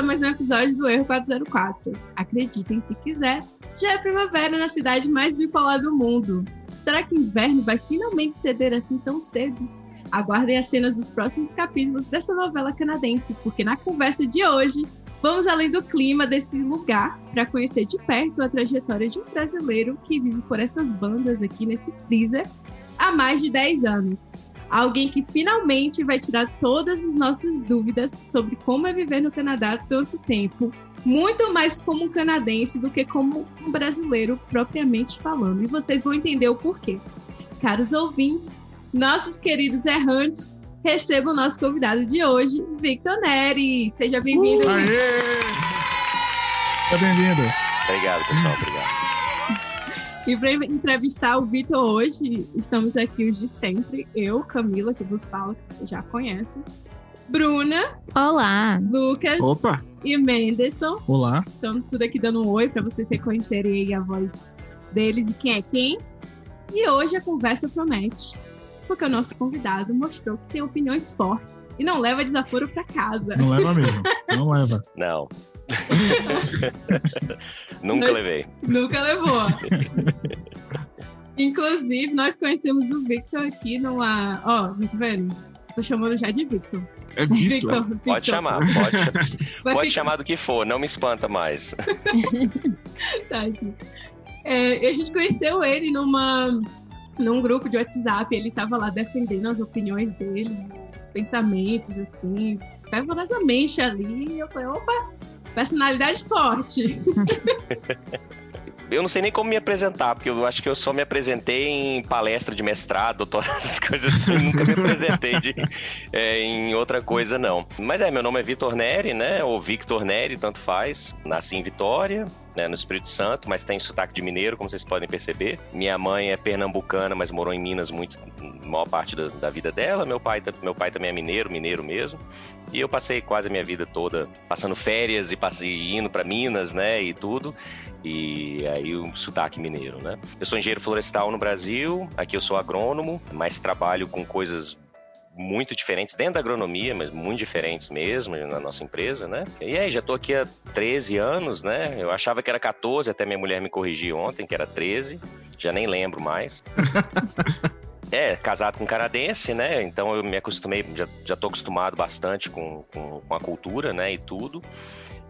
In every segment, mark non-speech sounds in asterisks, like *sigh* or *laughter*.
A mais um episódio do Erro 404. Acreditem se quiser, já é primavera na cidade mais bipolar do mundo. Será que o inverno vai finalmente ceder assim tão cedo? Aguardem as cenas dos próximos capítulos dessa novela canadense, porque na conversa de hoje vamos além do clima desse lugar para conhecer de perto a trajetória de um brasileiro que vive por essas bandas aqui nesse freezer há mais de 10 anos. Alguém que finalmente vai tirar todas as nossas dúvidas sobre como é viver no Canadá tanto tempo, muito mais como um canadense do que como um brasileiro propriamente falando. E vocês vão entender o porquê. Caros ouvintes, nossos queridos errantes, recebam o nosso convidado de hoje, Victor Neri. Seja bem-vindo. Uh, Seja bem-vindo. Obrigado, pessoal. Obrigado. E para entrevistar o Vitor hoje, estamos aqui os de sempre. Eu, Camila, que vos falo, que você já conhece. Bruna. Olá. Lucas. Opa. E Menderson. Olá. Então, tudo aqui dando um oi para vocês reconhecerem a voz deles e quem é quem. E hoje a conversa promete, porque o nosso convidado mostrou que tem opiniões fortes e não leva desaforo para casa. Não leva mesmo. Não leva. Não. *laughs* nunca Mas, levei. Nunca levou. *laughs* Inclusive, nós conhecemos o Victor aqui numa. Ó, oh, tá vendo? Tô chamando já de Victor. É Victor. Victor pode chamar, pode, pode ficar... chamar do que for, não me espanta mais. *laughs* Tadinho. É, a gente conheceu ele numa, num grupo de WhatsApp, ele tava lá defendendo as opiniões dele, os pensamentos, assim, fervorosamente ali. E eu falei, opa, Personalidade forte. *laughs* eu não sei nem como me apresentar, porque eu acho que eu só me apresentei em palestra de mestrado, doutorado, *laughs* essas coisas assim, nunca me apresentei de, é, em outra coisa, não. Mas é, meu nome é Vitor Neri, né, ou Victor Neri, tanto faz. Nasci em Vitória, né, no Espírito Santo, mas tem sotaque de mineiro, como vocês podem perceber. Minha mãe é pernambucana, mas morou em Minas muito, maior parte da, da vida dela. Meu pai, meu pai também é mineiro, mineiro mesmo. E eu passei quase a minha vida toda passando férias e passei, indo para Minas, né, e tudo. E aí o sotaque mineiro, né? Eu sou engenheiro florestal no Brasil, aqui eu sou agrônomo, mas trabalho com coisas muito diferentes dentro da agronomia, mas muito diferentes mesmo na nossa empresa, né? E aí, já tô aqui há 13 anos, né? Eu achava que era 14, até minha mulher me corrigiu ontem, que era 13, já nem lembro mais. *laughs* É, casado com canadense, né? Então eu me acostumei, já, já tô acostumado bastante com, com, com a cultura, né? E tudo.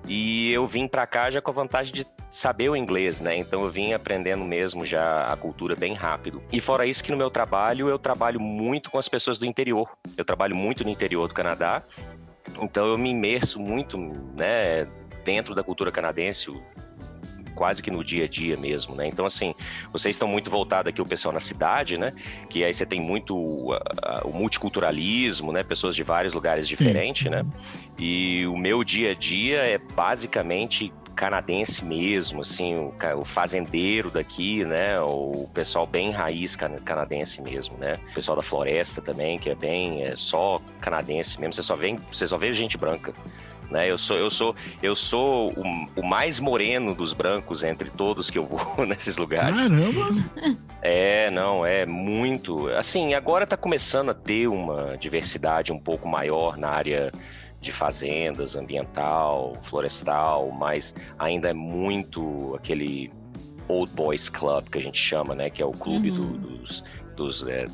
E eu vim para cá já com a vantagem de saber o inglês, né? Então eu vim aprendendo mesmo já a cultura bem rápido. E fora isso que no meu trabalho eu trabalho muito com as pessoas do interior. Eu trabalho muito no interior do Canadá. Então eu me imerso muito, né, dentro da cultura canadense, quase que no dia a dia mesmo, né? Então, assim, vocês estão muito voltados aqui, o pessoal na cidade, né? Que aí você tem muito uh, o multiculturalismo, né? Pessoas de vários lugares diferentes, né? E o meu dia a dia é basicamente canadense mesmo, assim, o, o, fazendeiro daqui, né? O pessoal bem raiz canadense mesmo, né? O pessoal da floresta também, que é bem é só canadense mesmo. Você só vê, você só vê gente branca. Né? Eu sou, eu sou, eu sou o, o, mais moreno dos brancos entre todos que eu vou *laughs* nesses lugares. Caramba! É, não, é muito. Assim, agora está começando a ter uma diversidade um pouco maior na área de fazendas, ambiental, florestal, mas ainda é muito aquele Old Boys Club que a gente chama, né? Que é o clube uhum. do, dos, dos é,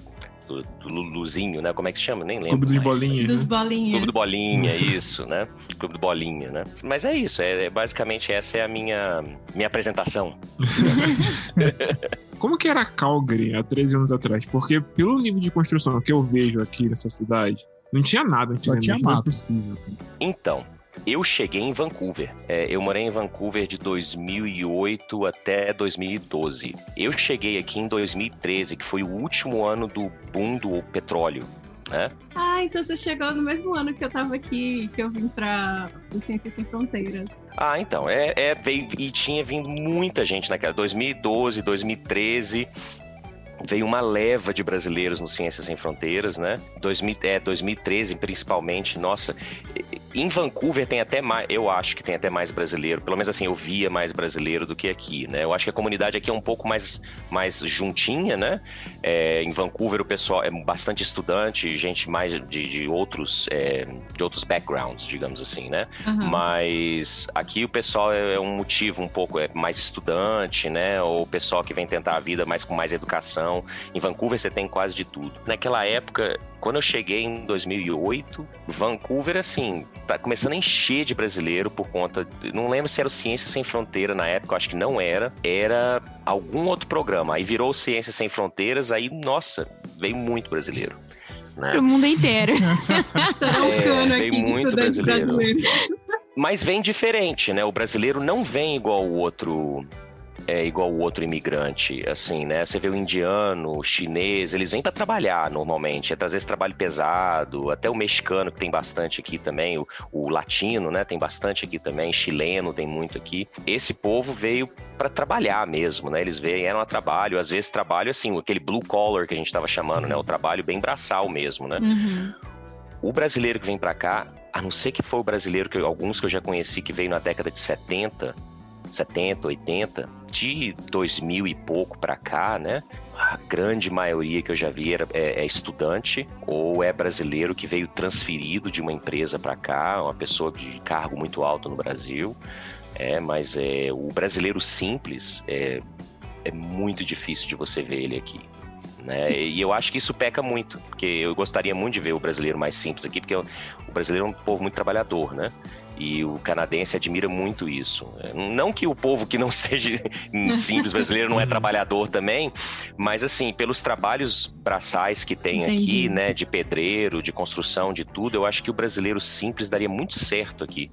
do, do Luluzinho, né? Como é que se chama? Nem lembro. Clube dos Bolinha. Dos Bolinha. Clube do Bolinha, isso, né? Clube do Bolinha, né? Mas é isso, é, é basicamente essa é a minha, minha apresentação. *laughs* Como que era Calgary há 13 anos atrás? Porque pelo nível de construção que eu vejo aqui nessa cidade, não tinha nada tinha. Não é possível. Então, eu cheguei em Vancouver. É, eu morei em Vancouver de 2008 até 2012. Eu cheguei aqui em 2013, que foi o último ano do boom do petróleo. Né? Ah, então você chegou no mesmo ano que eu tava aqui, que eu vim para o Ciências Sem Fronteiras. Ah, então, é, é veio, e tinha vindo muita gente naquela, 2012, 2013, veio uma leva de brasileiros no Ciências Sem Fronteiras, né? 2000, é, 2013, principalmente. Nossa, em Vancouver tem até mais, eu acho que tem até mais brasileiro. Pelo menos assim, eu via mais brasileiro do que aqui, né? Eu acho que a comunidade aqui é um pouco mais, mais juntinha, né? É, em Vancouver o pessoal é bastante estudante, gente mais de, de outros, é, de outros backgrounds, digamos assim, né? Uhum. Mas aqui o pessoal é, é um motivo um pouco é mais estudante, né? Ou o pessoal que vem tentar a vida mais com mais educação em Vancouver você tem quase de tudo. Naquela época, quando eu cheguei em 2008, Vancouver, assim, tá começando a encher de brasileiro por conta. Não lembro se era o Ciência Sem Fronteira na época, eu acho que não era. Era algum outro programa. Aí virou Ciência Sem Fronteiras, aí, nossa, veio muito brasileiro. Né? Pro mundo inteiro. *laughs* é, veio muito brasileiro. brasileiro. Mas vem diferente, né? O brasileiro não vem igual o outro é igual o outro imigrante, assim, né? Você vê o indiano, o chinês, eles vêm para trabalhar normalmente, é trazer esse trabalho pesado, até o mexicano que tem bastante aqui também, o, o latino, né? Tem bastante aqui também, chileno tem muito aqui. Esse povo veio para trabalhar mesmo, né? Eles vieram a trabalho, às vezes trabalho assim, aquele blue collar que a gente estava chamando, né? O trabalho bem braçal mesmo, né? Uhum. O brasileiro que vem para cá, a não ser que for o brasileiro que alguns que eu já conheci que veio na década de 70, 70, 80, de 2000 e pouco para cá, né? A grande maioria que eu já vi era, é, é estudante ou é brasileiro que veio transferido de uma empresa para cá, uma pessoa de cargo muito alto no Brasil. É, mas é, o brasileiro simples é, é muito difícil de você ver ele aqui. Né? E eu acho que isso peca muito, porque eu gostaria muito de ver o brasileiro mais simples aqui, porque o brasileiro é um povo muito trabalhador, né? E o canadense admira muito isso. Não que o povo que não *laughs* seja simples brasileiro não é trabalhador também, mas assim, pelos trabalhos braçais que tem Entendi. aqui, né, de pedreiro, de construção, de tudo, eu acho que o brasileiro simples daria muito certo aqui.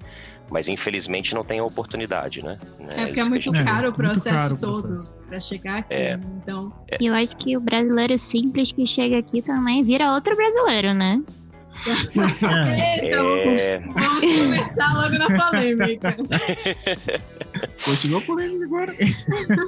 Mas infelizmente não tem a oportunidade, né? É porque é muito caro o processo caro todo para chegar aqui. É. Né? Então... É. Eu acho que o brasileiro simples que chega aqui também vira outro brasileiro, né? *laughs* então, é... vamos começar logo na polêmica. *laughs* Continua polêmica agora.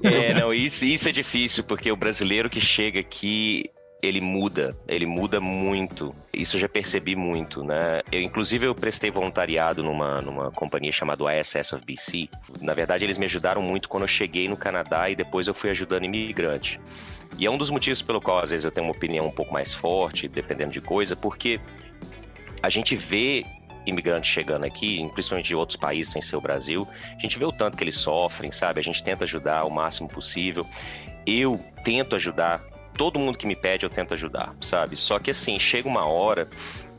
É, não, isso, isso é difícil, porque o brasileiro que chega aqui, ele muda, ele muda muito. Isso eu já percebi muito, né? Eu, inclusive, eu prestei voluntariado numa, numa companhia chamada ISS of BC. Na verdade, eles me ajudaram muito quando eu cheguei no Canadá e depois eu fui ajudando imigrante. E é um dos motivos pelo qual, às vezes, eu tenho uma opinião um pouco mais forte, dependendo de coisa, porque a gente vê imigrantes chegando aqui, principalmente de outros países sem ser o Brasil, a gente vê o tanto que eles sofrem, sabe? A gente tenta ajudar o máximo possível. Eu tento ajudar, todo mundo que me pede eu tento ajudar, sabe? Só que assim, chega uma hora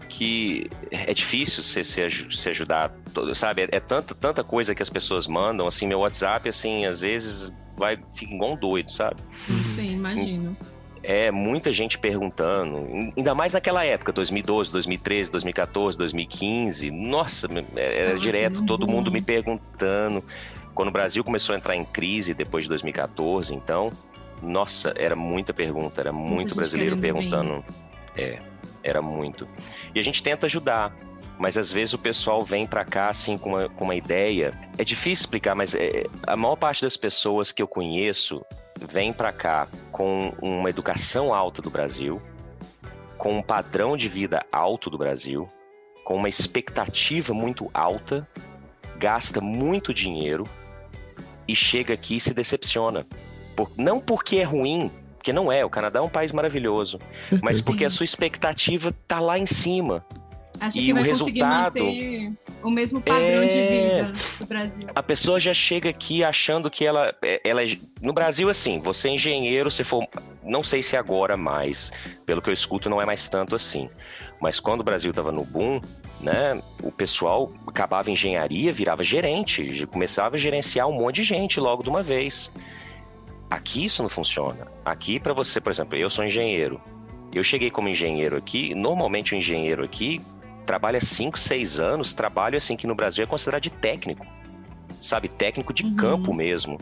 que é difícil se, se, se ajudar, sabe? É, é, tanta, tanta coisa que as pessoas mandam, assim, meu WhatsApp, assim, às vezes vai, fica igual um doido, sabe? Sim, imagino é muita gente perguntando, ainda mais naquela época, 2012, 2013, 2014, 2015. Nossa, era ah, direto todo mundo me perguntando. Quando o Brasil começou a entrar em crise depois de 2014, então, nossa, era muita pergunta, era muito brasileiro perguntando. Bem. É, era muito. E a gente tenta ajudar, mas às vezes o pessoal vem para cá assim com uma, com uma ideia. É difícil explicar, mas é, a maior parte das pessoas que eu conheço vem para cá com uma educação alta do Brasil, com um padrão de vida alto do Brasil, com uma expectativa muito alta, gasta muito dinheiro e chega aqui e se decepciona. Por, não porque é ruim, porque não é, o Canadá é um país maravilhoso, mas porque a sua expectativa tá lá em cima. Acho e que vai o resultado manter o mesmo padrão é... de vida do Brasil. A pessoa já chega aqui achando que ela, é, ela é... no Brasil assim, você é engenheiro, se for, não sei se agora mais, pelo que eu escuto não é mais tanto assim. Mas quando o Brasil estava no boom, né, o pessoal acabava engenharia, virava gerente, começava a gerenciar um monte de gente logo de uma vez. Aqui isso não funciona. Aqui para você, por exemplo, eu sou engenheiro. Eu cheguei como engenheiro aqui, normalmente o engenheiro aqui trabalha 5, 6 anos, trabalho assim que no Brasil é considerado de técnico, sabe? Técnico de uhum. campo mesmo.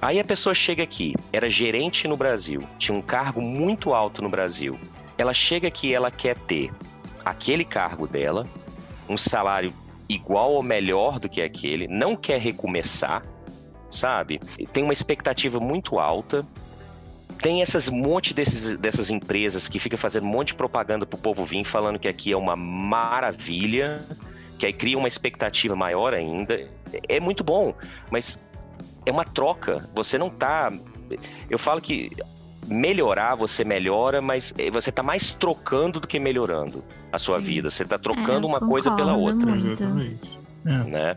Aí a pessoa chega aqui, era gerente no Brasil, tinha um cargo muito alto no Brasil. Ela chega aqui, ela quer ter aquele cargo dela, um salário igual ou melhor do que aquele, não quer recomeçar, sabe? Tem uma expectativa muito alta tem essas monte desses, dessas empresas que fica fazendo um monte de propaganda pro povo vir falando que aqui é uma maravilha, que aí cria uma expectativa maior ainda. É muito bom, mas é uma troca. Você não tá. Eu falo que melhorar, você melhora, mas eh, você tá mais trocando do que melhorando a sua Sim. vida. Você tá trocando É, uma coisa pela outra, muito. Exatamente. né?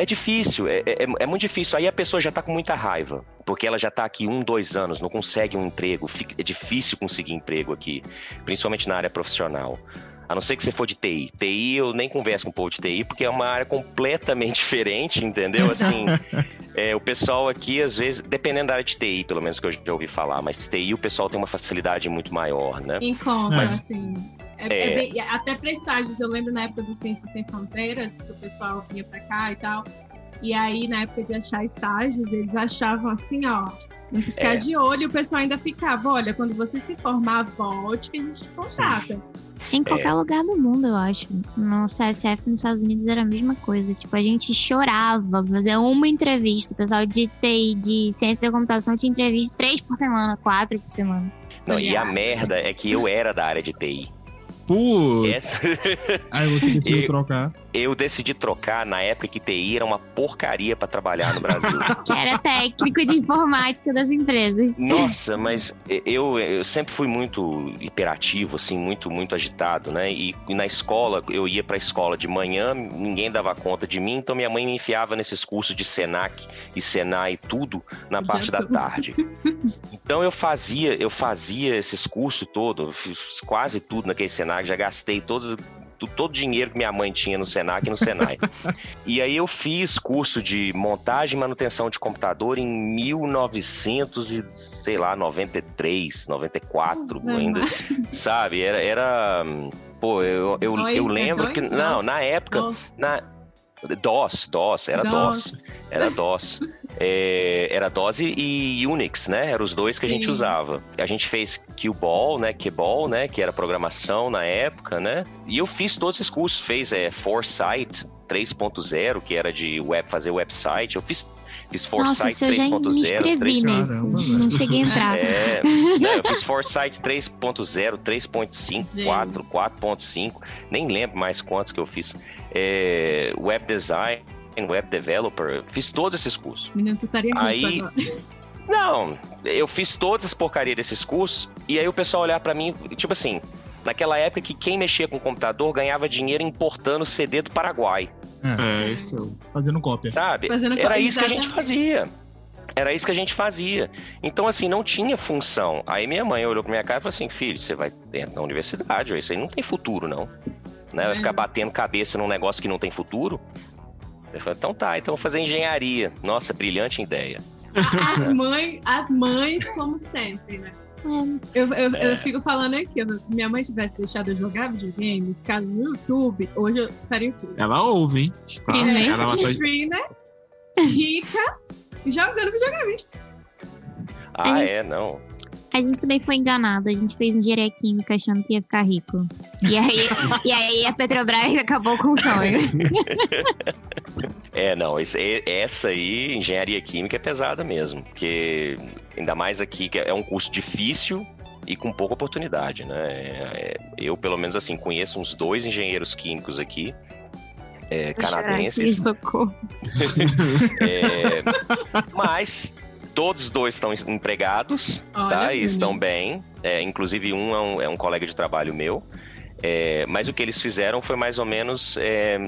É difícil, é, é, é muito difícil. Aí a pessoa já tá com muita raiva, porque ela já tá aqui um, dois anos, não consegue um emprego, fica- é difícil conseguir emprego aqui, principalmente na área profissional. A não ser que você for de TI. TI eu nem converso com o povo de TI, porque é uma área completamente *laughs* diferente, entendeu? Assim, é, o pessoal aqui, às vezes, dependendo da área de TI, pelo menos que eu já ouvi falar, mas TI o pessoal tem uma facilidade muito maior, né? Encontra, Mas- assim. É, É. é bem- até para estágios, eu lembro na época do Ciência Sem Fronteiras, que o pessoal vinha pra cá e tal. E aí, na época de achar estágios, eles achavam assim, ó, um piscar É. de olho, o pessoal ainda ficava, olha, quando você se formar, volte que a gente te contrata. Em qualquer lugar do mundo, eu acho. No CSF nos Estados Unidos era a mesma coisa. Tipo, a gente chorava fazer uma entrevista. O pessoal de TI, de ciência da computação, tinha entrevistas três por semana, quatro por semana. Não, e a merda é que eu era da área de TI. Putz, *laughs* Aí você decidiu Eu- trocar. eu decidi trocar na época que TI era uma porcaria pra trabalhar no Brasil. *laughs* Que era técnico de informática das empresas. Nossa, mas eu, eu sempre fui muito hiperativo, assim, muito, muito agitado, né? E, e na escola, eu ia pra escola de manhã, ninguém dava conta de mim, então minha mãe me enfiava nesses cursos de Senac e Senai e tudo na Já parte da tô. tarde. Então eu fazia, eu fazia esses cursos fiz quase tudo naquele Senac, já gastei todo, todo o dinheiro que minha mãe tinha no Senac e no Senai. *laughs* e aí eu fiz curso de montagem e manutenção de computador em 1900 e, sei lá, 93, 94 Nossa, ainda, sabe? Era, era pô, eu, eu, Oi, eu é lembro que, não, Nossa. na época, Nossa, na DOS, DOS, era DOS. Era DOS. É, era DOS e, e Unix, né? Eram os dois que a gente Sim. usava. A gente fez QBall, né? QBall, né? Que era programação na época, né? E eu fiz todos esses cursos. Fez é, Foresight 3.0, que era de web, fazer website. Eu fiz, fiz Nossa, eu já me 3.0. inscrevi 3. nesse. Caramba. Não cheguei a entrar. É, eu fiz Foresight 3.0, 3.5, Gente. 4, 4.5, nem lembro mais quantos que eu fiz. É, web Design, Web Developer, fiz todos esses cursos. menino, você estaria Aí-. Não, eu fiz todas as porcarias desses cursos, e aí o pessoal olhar pra mim, tipo assim, naquela época que quem mexia com computador ganhava dinheiro importando CD do Paraguai, é, isso é o- Fazendo cópia. sabe? Fazendo Era isso que a gente fazia. Era isso que a gente fazia. Então, assim, não tinha função. Aí minha mãe olhou pra minha cara e falou assim: filho, você vai dentro da universidade, isso aí não tem futuro, não. Né? Vai ficar É. batendo cabeça num negócio que não tem futuro. Eu falei, então tá, então vou fazer engenharia. Nossa, brilhante ideia. As mães, as mães, como sempre, né? É, Eu, eu, É. eu fico falando aqui, se minha mãe tivesse deixado eu jogar videogame, ficado no YouTube, hoje eu estaria aqui. Ela ouve, hein? Tá? Streamer. Ela tá... Streamer, rica, jogando videogame. Ah, gente- é, não. A gente também foi enganado. A gente fez engenharia química achando que ia ficar rico. E aí, *laughs* e aí a Petrobras acabou com o sonho. É, não, esse- essa aí, engenharia química, é pesada mesmo. Porque, ainda mais aqui, que é um curso difícil e com pouca oportunidade, né? É- eu, pelo menos, assim, conheço uns dois engenheiros químicos aqui, é, canadenses, Socorro. *laughs* é, mas todos os dois estão empregados, Olha, tá? E estão bem. É, inclusive, um é, um é um colega de trabalho meu. É, mas o que eles fizeram foi mais ou menos é,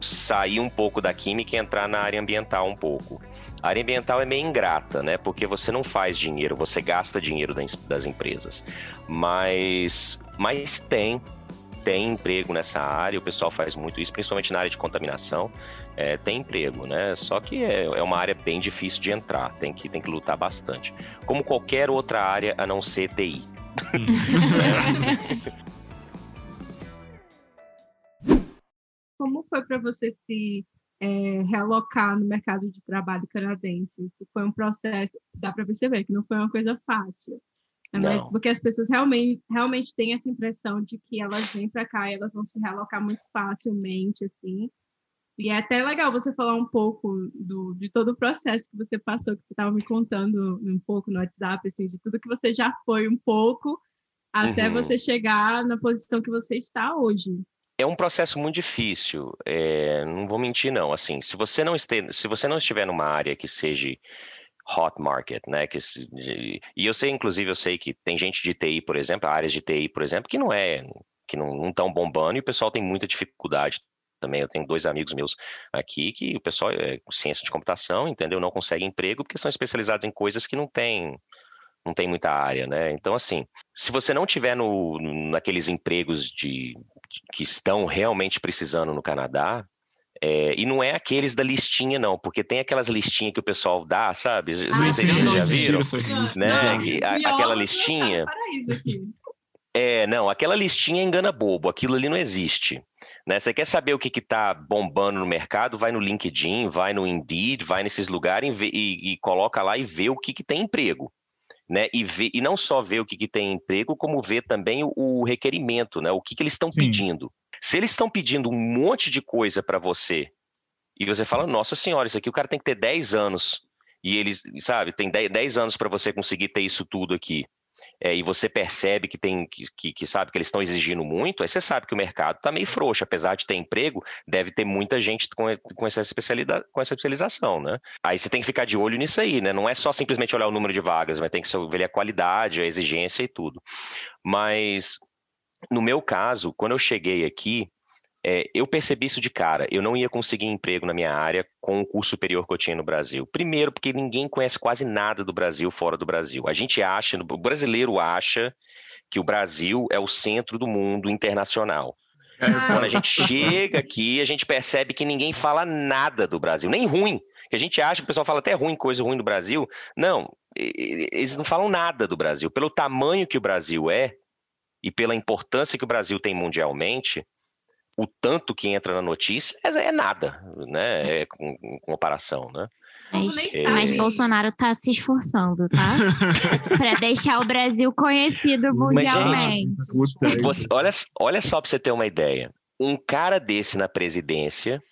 sair um pouco da química e entrar na área ambiental um pouco. A área ambiental é meio ingrata, né? Porque você não faz dinheiro, você gasta dinheiro das, empresas. Mas, mas tem, tem emprego nessa área, o pessoal faz muito isso, principalmente na área de contaminação. É, tem emprego, né? Só que é, é uma área bem difícil de entrar, tem que, tem que lutar bastante. Como qualquer outra área a não ser TI. *laughs* Como foi para você se é, realocar no mercado de trabalho canadense? Se foi um processo, dá para perceber que não foi uma coisa fácil. né? Mas porque as pessoas realmente, realmente têm essa impressão de que elas vêm para cá e elas vão se realocar muito facilmente, assim. E é até legal você falar um pouco do, de todo o processo que você passou, que você estava me contando um pouco no WhatsApp, assim, de tudo que você já foi um pouco, até Uhum. você chegar na posição que você está hoje. É um processo muito difícil, é, não vou mentir não, assim, se você não, este, se você não estiver numa área que seja hot market, né, que, e eu sei, inclusive, eu sei que tem gente de TI, por exemplo, áreas de TI, por exemplo, que não é, que não estão bombando e o pessoal tem muita dificuldade também, eu tenho dois amigos meus aqui que o pessoal é ciência de computação, entendeu, não consegue emprego porque são especializados em coisas que não tem, não tem muita área, né, então assim, se você não tiver no, naqueles empregos de que estão realmente precisando no Canadá. é, e não é aqueles da listinha, não, porque tem aquelas listinhas que o pessoal dá, sabe? Ah, se sim, vocês já viram. Né, Não, a- aquela tá listinha. É, não, aquela listinha engana bobo, aquilo ali não existe. Né? Você quer saber o que está bombando no mercado? Vai no LinkedIn, vai no Indeed, vai nesses lugares e, vê- e- e coloca lá e vê o que, que tem emprego. Né? E, vê, e não só vê o que, que tem emprego, como vê também o, o requerimento, né? o que, que eles estão pedindo. Se eles estão pedindo um monte de coisa para você, e você fala, nossa senhora, isso aqui o cara tem que ter 10 anos, e eles, sabe, tem 10, 10 anos para você conseguir ter isso tudo aqui é, e você percebe que tem que, que, que sabe que eles estão exigindo muito, aí você sabe que o mercado está meio frouxo, apesar de ter emprego, deve ter muita gente com, com, essa especialidade, com essa especialização, né? Aí você tem que ficar de olho nisso aí, né? Não é só simplesmente olhar o número de vagas, mas tem que ver a qualidade, a exigência e tudo. Mas no meu caso, quando eu cheguei aqui, é, eu percebi isso de cara. Eu não ia conseguir emprego na minha área com o curso superior que eu tinha no Brasil. Primeiro, porque ninguém conhece quase nada do Brasil fora do Brasil. A gente acha, o brasileiro acha que o Brasil é o centro do mundo internacional. Quando a gente chega aqui, a gente percebe que ninguém fala nada do Brasil, nem ruim. Que a gente acha que o pessoal fala até ruim, coisa ruim do Brasil. Não, eles não falam nada do Brasil. Pelo tamanho que o Brasil é e pela importância que o Brasil tem mundialmente, o tanto que entra na notícia é nada, né? É com, com comparação, né? Mas, É. mas Bolsonaro tá se esforçando, tá? *laughs* para deixar o Brasil conhecido mundialmente. Puta, aí, Você- olha, olha só para você ter uma ideia. Um cara desse na presidência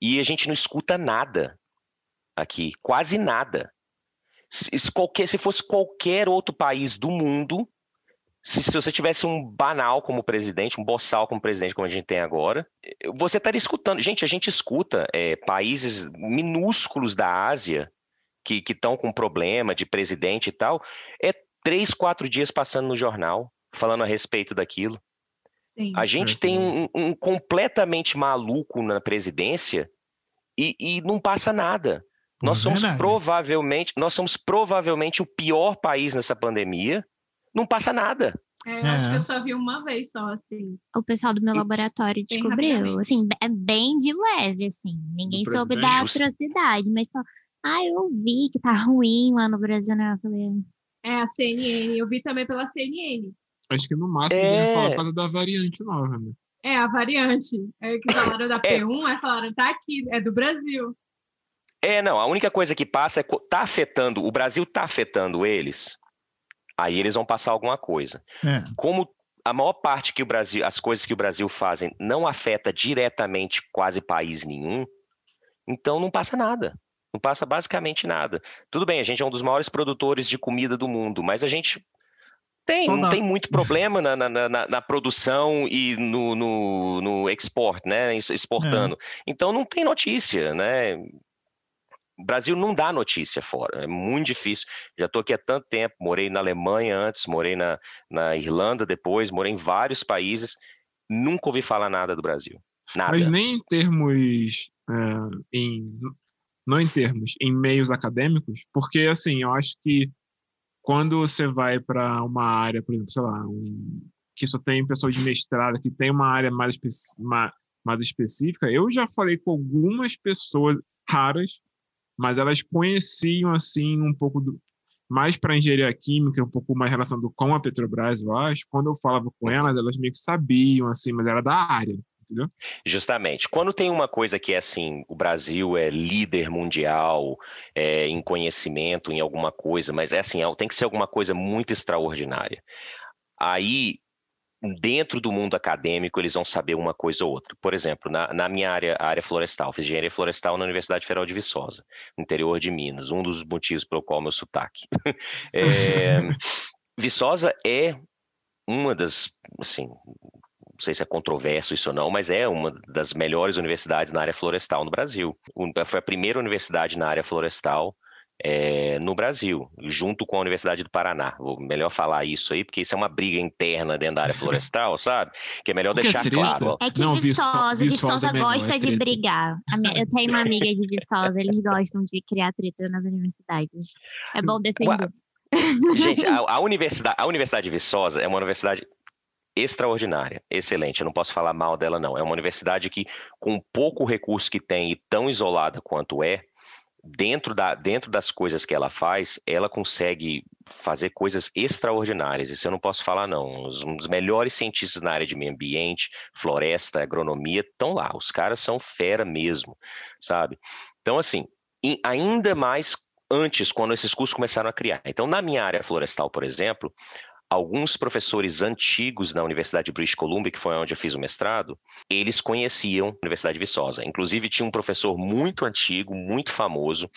e a gente não escuta nada aqui, quase nada. Se, se qualquer, se fosse qualquer outro país do mundo, se, se você tivesse um banal como presidente, um boçal como presidente, como a gente tem agora, você estaria escutando. Gente, a gente escuta é, países minúsculos da Ásia que estão com problema de presidente e tal, é três, quatro dias passando no jornal falando a respeito daquilo. Sim. A gente É, tem sim. um, um completamente maluco na presidência e, e não passa nada. Nós É somos verdade. provavelmente, nós somos provavelmente o pior país nessa pandemia. Não passa nada. É, eu acho É. que eu só vi uma vez só, assim. O pessoal do meu laboratório Bem descobriu. Assim, é bem de leve, assim. Ninguém Do soube da atrocidade, mas falou, ah, eu vi que tá ruim lá no Brasil, né? Eu falei, É a CNN, eu vi também pela CNN. Acho que no máximo É. falar por causa da variante nova, né? É, a variante. É que falaram da É. P1, aí falaram, tá aqui, é do Brasil. É, não, a única coisa que passa é tá afetando, o Brasil tá afetando eles. Aí eles vão passar alguma coisa. É. Como a maior parte que o Brasil, as coisas que o Brasil fazem não afeta diretamente quase país nenhum, então não passa nada. Não passa basicamente nada. Tudo bem, a gente é um dos maiores produtores de comida do mundo, mas a gente tem, não dá. tem muito problema na, na, na- na produção e no, no, no export, né? Exportando. Então não tem notícia, né? O Brasil não dá notícia fora, é muito difícil. Já estou aqui há tanto tempo, morei na Alemanha antes, morei na, na Irlanda depois, morei em vários países, nunca ouvi falar nada do Brasil. Nada. Mas nem em termos. é, em, não em termos, em meios acadêmicos, porque assim, eu acho que quando você vai para uma área, por exemplo, sei lá, um, que só tem pessoas de mestrado, que tem uma área mais, espe- ma- mais específica, eu já falei com algumas pessoas raras, mas elas conheciam assim um pouco do, mais para engenharia química, um pouco mais relacionado com a Petrobras, eu acho. Quando eu falava com elas, elas meio que sabiam assim, mas era da área, entendeu? Justamente. Quando tem uma coisa que é assim, o Brasil é líder mundial é, em conhecimento, em alguma coisa, mas é assim, é- tem que ser alguma coisa muito extraordinária. Aí dentro do mundo acadêmico eles vão saber uma coisa ou outra. Por exemplo, na, na minha área, área florestal, fiz engenharia florestal na Universidade Federal de Viçosa, no interior de Minas, um dos motivos pelo qual meu sotaque. *laughs* é, Viçosa é uma das, assim, não sei se é controverso isso ou não, mas é uma das melhores universidades na área florestal no Brasil. Foi a primeira universidade na área florestal é, no Brasil, junto com a Universidade do Paraná. Vou melhor falar isso aí, porque isso é uma briga interna dentro da área *laughs* florestal, sabe? Que é melhor Porque é deixar treta. claro. ó. É que Não, Viçosa, Viçosa- Viçosa, é gosta é de brigar. Eu tenho uma amiga de Viçosa, eles *laughs* gostam de criar treta nas universidades. É bom defender. Gente, a, a universidade, a Universidade de Viçosa é uma universidade extraordinária, excelente. Eu não posso falar mal dela, não. É uma universidade que, com pouco recurso que tem e tão isolada quanto é, dentro, da, dentro das coisas que ela faz, ela consegue fazer coisas extraordinárias. Isso eu não posso falar, não. Os, um dos melhores cientistas na área de meio ambiente, floresta, agronomia, estão lá. Os caras são fera mesmo, sabe? Então, assim, ainda mais antes, quando esses cursos começaram a criar. Então, na minha área florestal, por exemplo, alguns professores antigos na Universidade de British Columbia, que foi onde eu fiz o mestrado, eles conheciam a Universidade de Viçosa. Inclusive, tinha um professor muito antigo, muito famoso,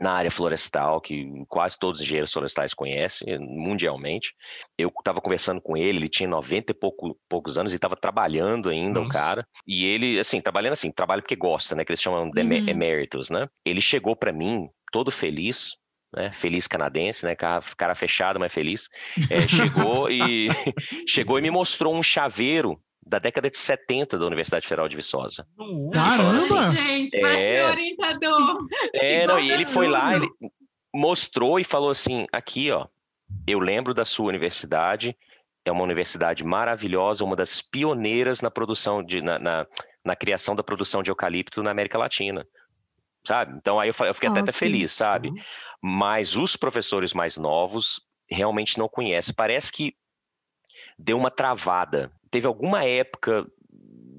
na área florestal, que quase todos os engenheiros florestais conhecem mundialmente. Eu estava conversando com ele, ele tinha 90 e pouco, poucos anos e estava trabalhando ainda, o Nossa. cara. E ele, assim, trabalhando assim, trabalha porque gosta, né? Que eles chamam de Uhum. eméritos, né? Ele chegou para mim, todo feliz, né? Feliz canadense, né? Cara, cara fechado, mas feliz. É, chegou e *laughs* *laughs* chegou e me mostrou um chaveiro da década de 70 da Universidade Federal de Viçosa. Caramba! Gente, parece É. meu orientador. *laughs* É, não, e ele foi lá, ele mostrou e falou assim: aqui, ó, eu lembro da sua universidade, é uma universidade maravilhosa, uma das pioneiras na produção de, na, na, na criação da produção de eucalipto na América Latina. Sabe? Então aí eu, eu fiquei até, até feliz, sabe? Mas os professores mais novos realmente não conhecem. Parece que deu uma travada. Teve alguma época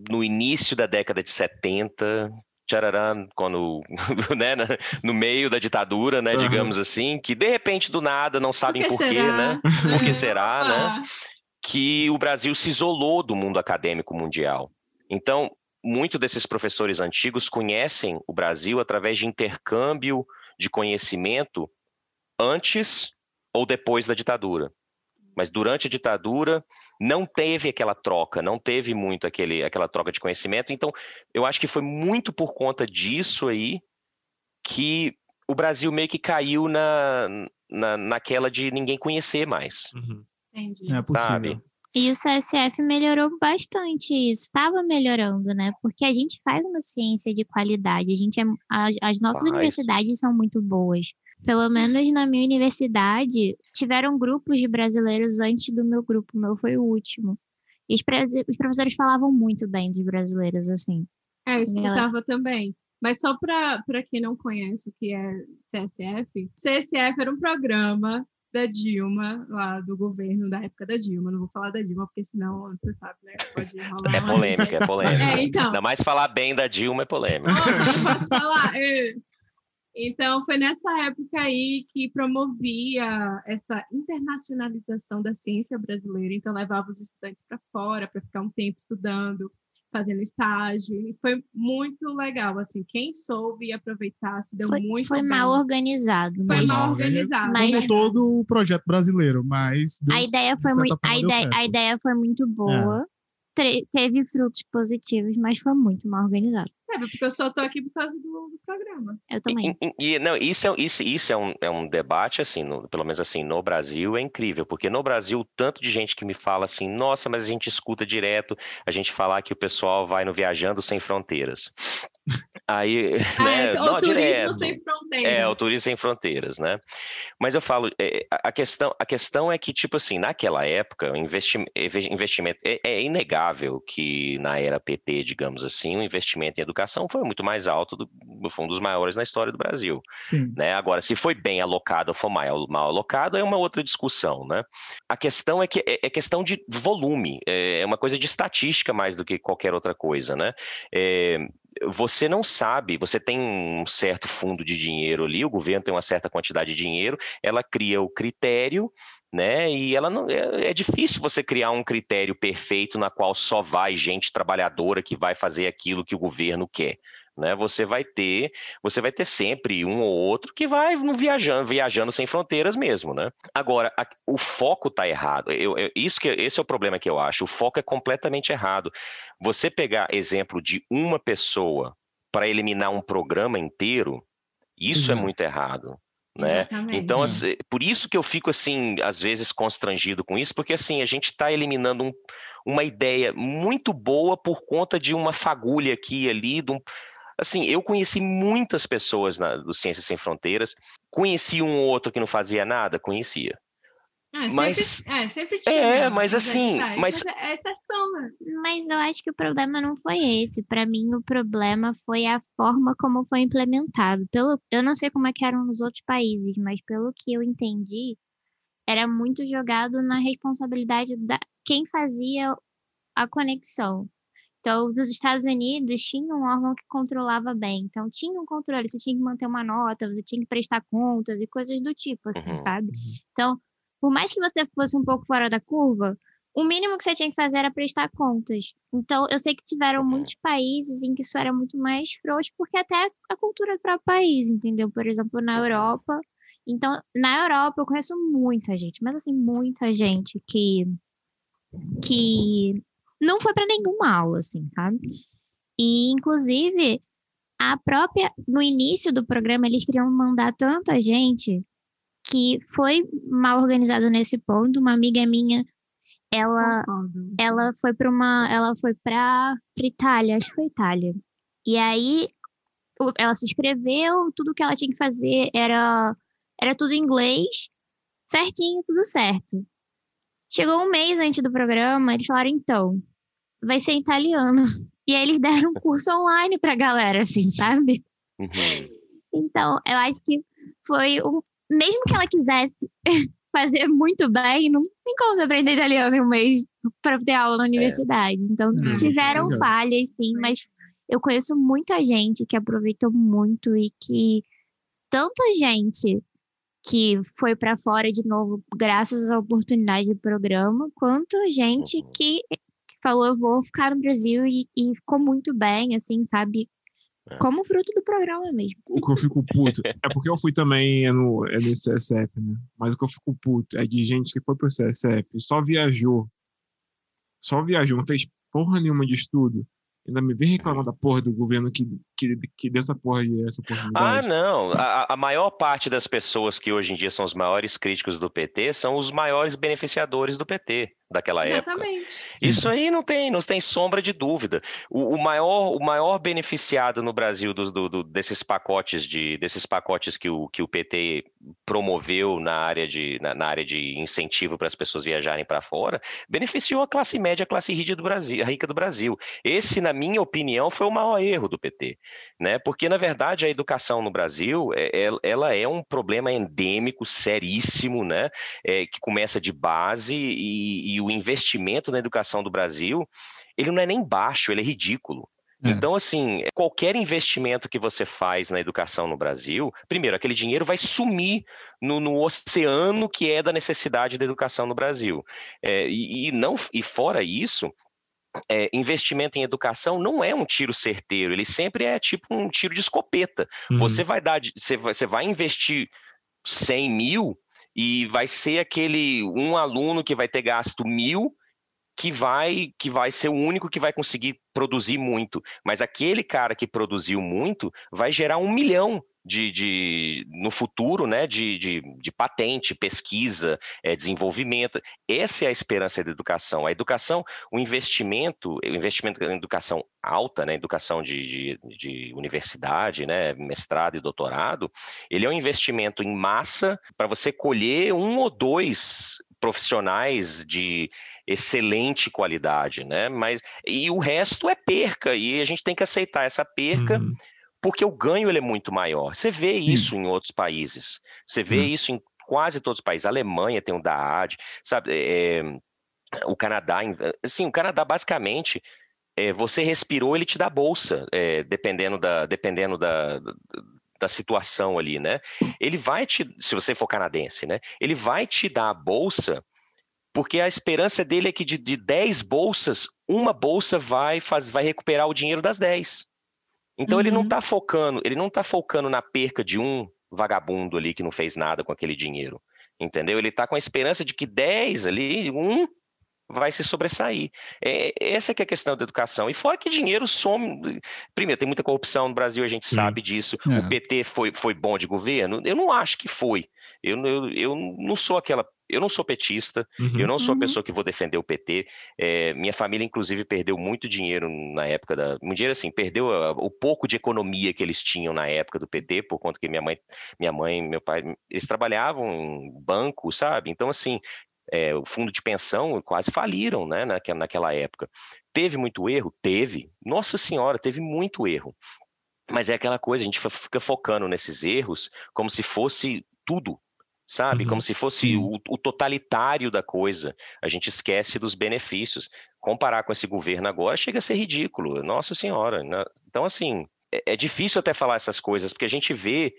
no início da década de 70, tchararã, quando, *laughs* né, no meio da ditadura, né, Aham. digamos assim, que de repente do nada não sabem por quê, será? né? *laughs* Por que será, né? Que o Brasil se isolou do mundo acadêmico mundial. Então, muito desses professores antigos conhecem o Brasil através de intercâmbio de conhecimento antes ou depois da ditadura. Mas durante a ditadura não teve aquela troca, não teve muito aquele, aquela troca de conhecimento. Então, eu acho que foi muito por conta disso aí que o Brasil meio que caiu na, na, naquela de ninguém conhecer mais. Uhum. entendi. Não é possível. Sabe? E o CSF melhorou bastante isso, estava melhorando, né? Porque a gente faz uma ciência de qualidade, a gente é, a- as nossas Faz. universidades são muito boas. Pelo menos na minha universidade, tiveram grupos de brasileiros antes do meu grupo, o meu foi o último. E os, os professores falavam muito bem dos brasileiros, assim. É, escutava também. Mas só para quem não conhece o que é CSF, CSF era um programa da Dilma, lá do governo da época da Dilma. Não vou falar da Dilma, porque senão, você sabe, né? Pode rolar. É polêmica, é polêmica. É, então. Ainda mais falar bem da Dilma é polêmica. Oh, não posso falar. É. Então, foi nessa época aí que promovia essa internacionalização da ciência brasileira. Então, levava os estudantes para fora para ficar um tempo estudando, fazendo estágio. E foi muito legal. Assim, quem soube aproveitar se deu Foi, muito foi bem. mal organizado, Foi mas mal Não, organizado. mas- Como todo o projeto brasileiro, mas. a ideia de foi muito, a ideia, a ideia foi muito boa. Tre- teve frutos positivos, mas foi muito mal organizado. Sabe, porque eu só tô aqui por causa do, do programa. Eu também. E, e- e, não, isso é, isso, isso é, um, é um debate, assim, no- pelo menos assim, no Brasil é incrível, porque no Brasil, o tanto de gente que me fala assim, nossa, mas a gente escuta direto a gente falar que o pessoal vai no Viajando Sem Fronteiras. Aí, Ah, né, é, não, o turismo direto. sem fronteira. É, o turismo sem fronteiras, né? Mas eu falo, é, a a questão, a questão é que, tipo assim, naquela época, o investi- inve- investimento, é, é inegável que na era PT, digamos assim, o investimento em educação foi muito mais alto, do, foi um dos maiores na história do Brasil, Sim. né? Agora, se foi bem alocado ou foi mal, mal alocado, é uma outra discussão, né? A questão é que é, é questão de volume, é uma coisa de estatística mais do que qualquer outra coisa, né? Você não sabe, você tem um certo fundo de dinheiro ali, o governo tem uma certa quantidade de dinheiro, ela cria o critério né? E ela não é, é, difícil você criar um critério perfeito na qual só vai gente trabalhadora que vai fazer aquilo que o governo quer. Né? Você vai ter, você vai ter sempre um ou outro que vai viajando, viajando sem fronteiras mesmo, né? Agora, a, o foco está errado. Eu, eu, isso que esse é o problema que eu acho. O foco é completamente errado. Você pegar exemplo de uma pessoa para eliminar um programa inteiro, isso é uhum. é muito errado. Né? Então, assim, por isso que eu fico assim, às vezes constrangido com isso, porque assim, a gente está eliminando um, uma ideia muito boa por conta de uma fagulha aqui e ali, de um, assim, eu conheci muitas pessoas na, do Ciências Sem Fronteiras, conheci um ou outro que não fazia nada, conhecia. Ah, mas sempre, é, sempre tinha. É, mas assim, mas, mas é exceção, né? Mas eu acho que o problema não foi esse. Para mim, o problema foi a forma como foi implementado. Pelo, eu não sei como é que eram nos outros países, mas pelo que eu entendi, era muito jogado na responsabilidade da quem fazia a conexão. Então, nos Estados Unidos, tinha um órgão que controlava bem. Então, tinha um controle, você tinha que manter uma nota, você tinha que prestar contas e coisas do tipo, assim, uhum. sabe? Uhum. Então, por mais que você fosse um pouco fora da curva, o mínimo que você tinha que fazer era prestar contas. Então, eu sei que tiveram uhum. muitos países em que isso era muito mais frouxo, porque até a cultura do próprio país, entendeu? Por exemplo, na Europa. Então, na Europa, eu conheço muita gente, mas assim, muita gente que, que não foi para nenhuma aula, assim, sabe? E, inclusive, a própria, no início do programa, eles queriam mandar tanta gente que foi mal organizado nesse ponto. Uma amiga minha, ela, ela foi para uma, ela foi para Itália, acho que foi Itália. E aí ela se inscreveu, tudo que ela tinha que fazer era era tudo em inglês, certinho, tudo certo. Chegou um mês antes do programa, eles falaram, então, vai ser italiano. E aí eles deram um curso online pra galera, assim, sabe? Uhum. Então, eu acho que foi um. Mesmo que ela quisesse *laughs* fazer muito bem, não tem como aprender italiano em um mês para ter aula na é. universidade. Então, hum, tiveram falhas, sim, mas eu conheço muita gente que aproveitou muito e que tanta gente que foi para fora de novo graças à oportunidade do programa, quanto gente uhum. que falou, eu vou ficar no Brasil e, e ficou muito bem, assim, sabe? É. Como fruto do programa mesmo. O que eu fico puto é porque eu fui também é no, é no CSF, né? Mas o que eu fico puto é de gente que foi pro CSF, só viajou, só viajou, não fez porra nenhuma de estudo ainda me vem reclamar da porra do governo que, que, que dessa porra e essa oportunidade. Ah, não. A, a, maior parte das pessoas que hoje em dia são os maiores críticos do PT são os maiores beneficiadores do PT daquela Exatamente. época. Sim. Isso aí não tem, não tem sombra de dúvida. O, o maior, o maior beneficiado no Brasil do, do, do, desses pacotes de, desses pacotes que o, que o PT promoveu na área de, na, na área de incentivo para as pessoas viajarem para fora, beneficiou a classe média, a classe rica do Brasil, rica do Brasil. Esse, na minha opinião, foi o maior erro do PT, né? Porque na verdade a educação no Brasil, é, é, ela é um problema endêmico, seríssimo, né? É, que começa de base e, e o investimento na educação do Brasil, ele não é nem baixo, ele é ridículo. É. Então, assim, qualquer investimento que você faz na educação no Brasil, primeiro, aquele dinheiro vai sumir no, no oceano que é da necessidade da educação no Brasil. É, e, e, não, e fora isso, é, investimento em educação não é um tiro certeiro, ele sempre é tipo um tiro de escopeta. Uhum. Você vai dar, você vai, você vai investir 100 mil, e vai ser aquele um aluno que vai ter gasto mil que vai que vai ser o único que vai conseguir produzir muito. Mas aquele cara que produziu muito vai gerar um milhão de, de, no futuro, né, de, de, de patente, pesquisa, é, desenvolvimento. Essa é a esperança da educação. A educação, o investimento, o investimento em educação alta, né, educação de, de, de universidade, né, mestrado e doutorado, ele é um investimento em massa para você colher um ou dois profissionais de excelente qualidade, né? Mas e o resto é perca e a gente tem que aceitar essa perca. Uhum porque o ganho ele é muito maior. Você vê Sim. isso em outros países. Você vê hum. isso em quase todos os países. A Alemanha tem um DAAD, sabe? É, o Canadá, assim, o Canadá basicamente é, você respirou, ele te dá bolsa, é, dependendo da, dependendo da, da situação ali, né? Ele vai te, se você for canadense, né? Ele vai te dar a bolsa porque a esperança dele é que de, de 10 bolsas, uma bolsa vai, faz, vai recuperar o dinheiro das 10. Então uhum. ele não está focando, ele não está focando na perca de um vagabundo ali que não fez nada com aquele dinheiro. Entendeu? Ele está com a esperança de que 10 ali, um vai se sobressair. É, essa é que é a questão da educação. E fora que dinheiro some. Primeiro, tem muita corrupção no Brasil, a gente Sim. sabe disso. É. O PT foi, foi bom de governo? Eu não acho que foi. Eu, eu, eu não sou aquela. Eu não sou petista, uhum. eu não sou a uhum. pessoa que vou defender o PT. É, minha família, inclusive, perdeu muito dinheiro na época da. Um dinheiro assim, perdeu a, o pouco de economia que eles tinham na época do PT, por conta que minha mãe, minha mãe, meu pai, eles trabalhavam em banco, sabe? Então, assim, é, o fundo de pensão quase faliram né, naquela, naquela época. Teve muito erro? Teve. Nossa Senhora, teve muito erro. Mas é aquela coisa, a gente fica focando nesses erros como se fosse tudo, sabe? Uhum. Como se fosse o, o, totalitário da coisa. A gente esquece dos benefícios. Comparar com esse governo agora chega a ser ridículo. Nossa Senhora. Né? Então, assim, é, é difícil até falar essas coisas, porque a gente vê.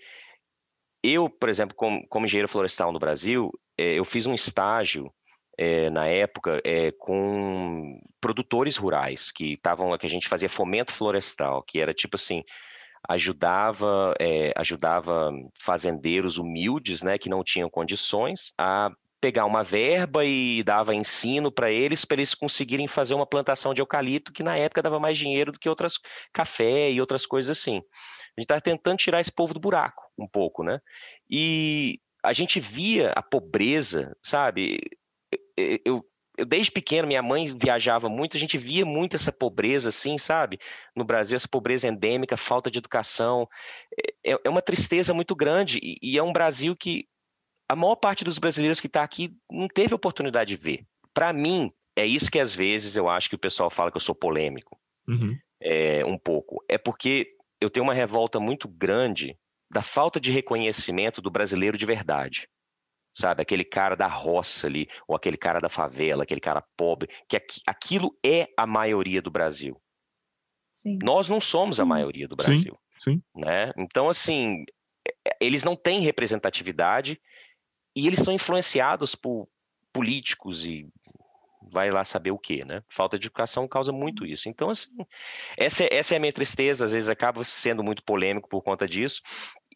Eu, por exemplo, como, como engenheiro florestal no Brasil, é, eu fiz um estágio é, na época é, com produtores rurais que estavam que a gente fazia fomento florestal, que era tipo assim ajudava é, ajudava fazendeiros humildes, né, que não tinham condições a pegar uma verba e dava ensino para eles para eles conseguirem fazer uma plantação de eucalipto que na época dava mais dinheiro do que outras café e outras coisas assim. A gente estava tentando tirar esse povo do buraco um pouco, né? E a gente via a pobreza, sabe? Eu, eu, desde pequeno, minha mãe viajava muito, a gente via muito essa pobreza, assim, sabe? No Brasil, essa pobreza endêmica, falta de educação. É, é uma tristeza muito grande. E, e é um Brasil que a maior parte dos brasileiros que está aqui não teve oportunidade de ver. Para mim, é isso que às vezes eu acho que o pessoal fala que eu sou polêmico. Uhum. É, um pouco. É porque eu tenho uma revolta muito grande da falta de reconhecimento do brasileiro de verdade. Sabe, aquele cara da roça ali, ou aquele cara da favela, aquele cara pobre, que aquilo é a maioria do Brasil. Sim. Nós não somos a maioria do Brasil. Sim, sim. Né? Então, assim, é, eles não têm representatividade e eles são influenciados por políticos e vai lá saber o quê, né? Falta de educação causa muito isso. Então, assim, essa, é, essa é a minha tristeza, às vezes acaba sendo muito polêmico por conta disso.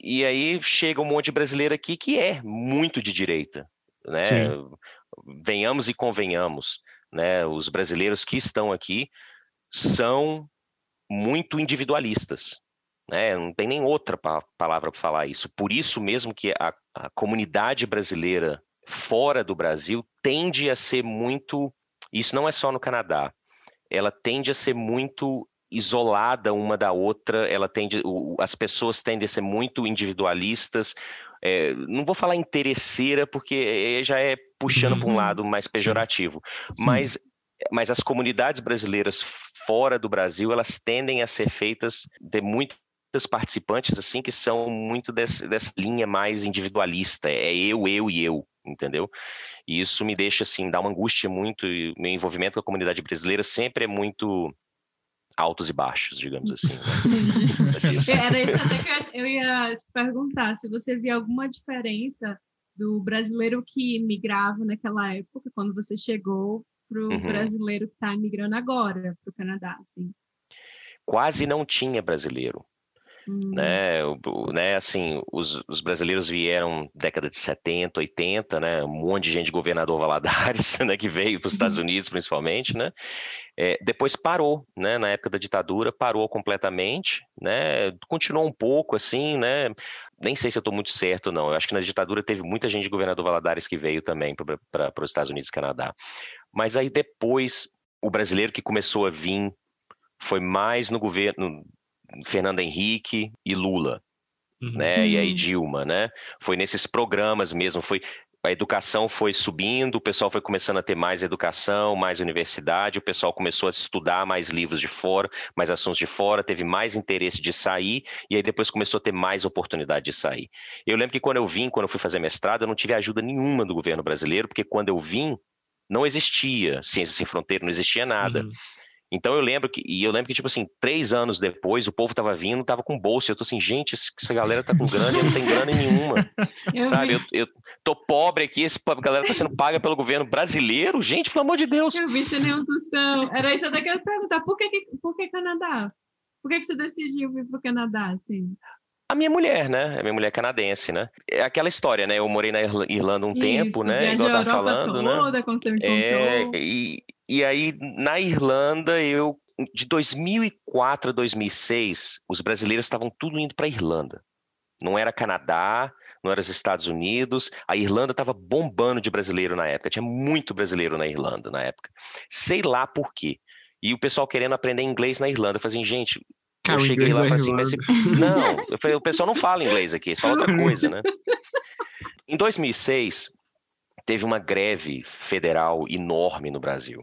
E aí chega um monte de brasileiro aqui que é muito de direita, né? Sim. Venhamos e convenhamos, né? Os brasileiros que estão aqui são muito individualistas, né? Não tem nem outra palavra para falar isso. Por isso mesmo que a, a comunidade brasileira fora do Brasil tende a ser muito. Isso não é só no Canadá. Ela tende a ser muito isolada uma da outra, ela tende, as pessoas tendem a ser muito individualistas. É, não vou falar interesseira, porque já é puxando uhum. para um lado mais pejorativo, Sim. mas mas as comunidades brasileiras fora do Brasil, elas tendem a ser feitas de muitas participantes assim que são muito desse, dessa linha mais individualista, é eu, eu e eu entendeu? E isso me deixa assim, dá uma angústia muito, e meu envolvimento com a comunidade brasileira sempre é muito altos e baixos, digamos *laughs* assim. Né? Era isso até que eu ia te perguntar, se você via alguma diferença do brasileiro que migrava naquela época, quando você chegou, para o uhum. brasileiro que está migrando agora para o Canadá, assim. Quase não tinha brasileiro. Hum. Né, o, né, assim, os, os, brasileiros vieram década de 70, 80, né, um monte de gente governador Valadares, *laughs* né, que veio para os Estados uhum. Unidos principalmente, né, é, depois parou, né, na época da ditadura parou completamente, né, continuou um pouco assim, né, nem sei se eu estou muito certo não, eu acho que na ditadura teve muita gente de governador Valadares que veio também para os Estados Unidos e Canadá, mas aí depois o brasileiro que começou a vir foi mais no governo Fernando Henrique e Lula, uhum. né? E aí uhum. Dilma, né? Foi nesses programas mesmo, foi a educação foi subindo, o pessoal foi começando a ter mais educação, mais universidade, o pessoal começou a estudar mais livros de fora, mais assuntos de fora, teve mais interesse de sair, e aí depois começou a ter mais oportunidade de sair. Eu lembro que quando eu vim, quando eu fui fazer mestrado, eu não tive ajuda nenhuma do governo brasileiro, porque quando eu vim, não existia Ciências Sem Fronteira, não existia nada. Uhum. Então eu lembro que, e eu lembro que, tipo assim, três anos depois, o povo tava vindo, tava com bolsa. Eu tô assim, gente, essa galera tá com grana e eu não tenho grana nenhuma. *laughs* Eu sabe? Eu, eu tô pobre aqui, essa galera tá sendo paga pelo governo brasileiro. Gente, pelo amor de Deus. eu vi sem nenhum tostão. Era isso até que eu ia perguntar. Por que, que- por que Canadá? Por que, que você decidiu vir pro Canadá, assim? A minha mulher, né? A minha mulher canadense, né? É aquela história, né? Eu morei na Irla- Irlanda um tempo, Isso, né? viajou Igual a Europa falando, né? toda, como você me É, e, e aí, na Irlanda, eu. De 2004 a 2006, os brasileiros estavam tudo indo para Irlanda. Não era Canadá, não era os Estados Unidos. A Irlanda estava bombando de brasileiro na época. Tinha muito brasileiro na Irlanda na época. Sei lá por quê. E o pessoal querendo aprender inglês na Irlanda. Eu falei assim, gente, eu cheguei lá e falei assim, mas Irlanda. se- não, eu falei, o pessoal não fala inglês aqui, eles falam outra *laughs* coisa, né? Em 2006, teve uma greve federal enorme no Brasil,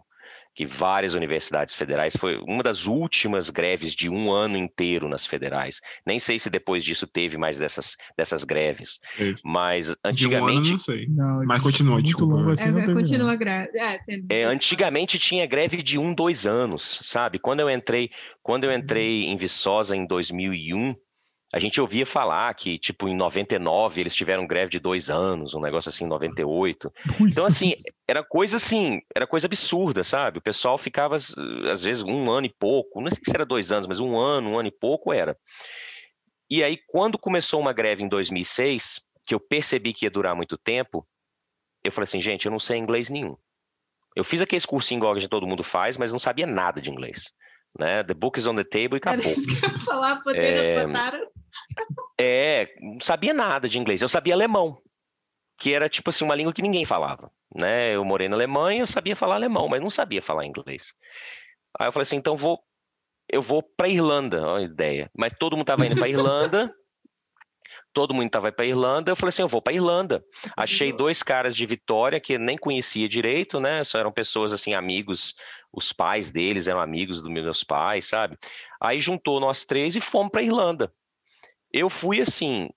que várias universidades federais, foi uma das últimas greves de um ano inteiro nas federais. Nem sei se depois disso teve mais dessas, dessas greves, mas De um ano, antigamente não sei. Não, Mas continua, muito desculpa. longo assim, É, continua grave. É, tem- É, antigamente tinha greve de um, dois anos, sabe? Quando eu entrei, quando eu entrei em Viçosa em 2001, a gente ouvia falar que, tipo, em 99 eles tiveram greve de dois anos, um negócio assim, em 98. Então, assim, era coisa assim, era coisa absurda, sabe? O pessoal ficava, às vezes, um ano e pouco, não sei se era dois anos, mas um ano, um ano e pouco era. E aí, quando começou uma greve em 2006, que eu percebi que ia durar muito tempo, eu falei assim, gente, eu não sei inglês nenhum. Eu fiz aquele cursinho igual que todo mundo faz, mas não sabia nada de inglês. Né? The book is on the table e Era acabou. isso que eu ia falar, *laughs* poderia É, botar. É, não sabia nada de inglês. Eu sabia alemão, que era tipo assim uma língua que ninguém falava, né? Eu morei na Alemanha, eu sabia falar alemão, mas não sabia falar inglês. Aí eu falei assim, então vou, eu vou para Irlanda, olha a ideia. Mas todo mundo estava indo para Irlanda. *laughs* Todo mundo estava para Irlanda, eu falei assim, eu vou para Irlanda. Achei dois caras de Vitória que nem conhecia direito, né? Só eram pessoas assim, amigos, os pais deles eram amigos dos meus pais, sabe? Aí juntou nós três e fomos para Irlanda. Eu fui assim,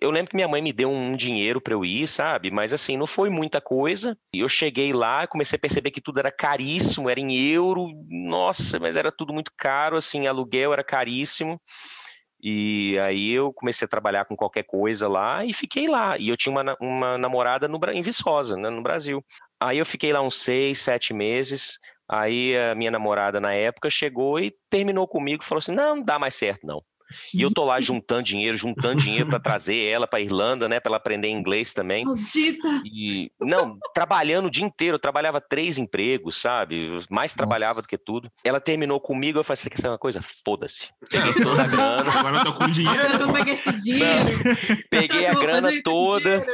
eu lembro que minha mãe me deu um dinheiro para eu ir, sabe? Mas assim, não foi muita coisa. E eu cheguei lá, comecei a perceber que tudo era caríssimo, era em euro. Nossa, mas era tudo muito caro, assim, aluguel era caríssimo. E aí eu comecei a trabalhar com qualquer coisa lá e fiquei lá. E eu tinha uma, uma namorada no, em Viçosa, né, no Brasil. Aí eu fiquei lá uns seis, sete meses. Aí a minha namorada na época chegou e terminou comigo, falou assim: não, não dá mais certo, não. E eu tô lá juntando dinheiro, juntando dinheiro para trazer ela para Irlanda, né, para ela aprender inglês também. Maldita! E não, trabalhando o dia inteiro, eu trabalhava três empregos, sabe? Mais trabalhava Nossa. do que tudo. Ela terminou comigo, eu falei: você quer saber uma coisa? Foda-se. Sou- Toda a grana. Agora eu tô com dinheiro. Eu vou pegar esse dinheiro. Peguei a grana toda,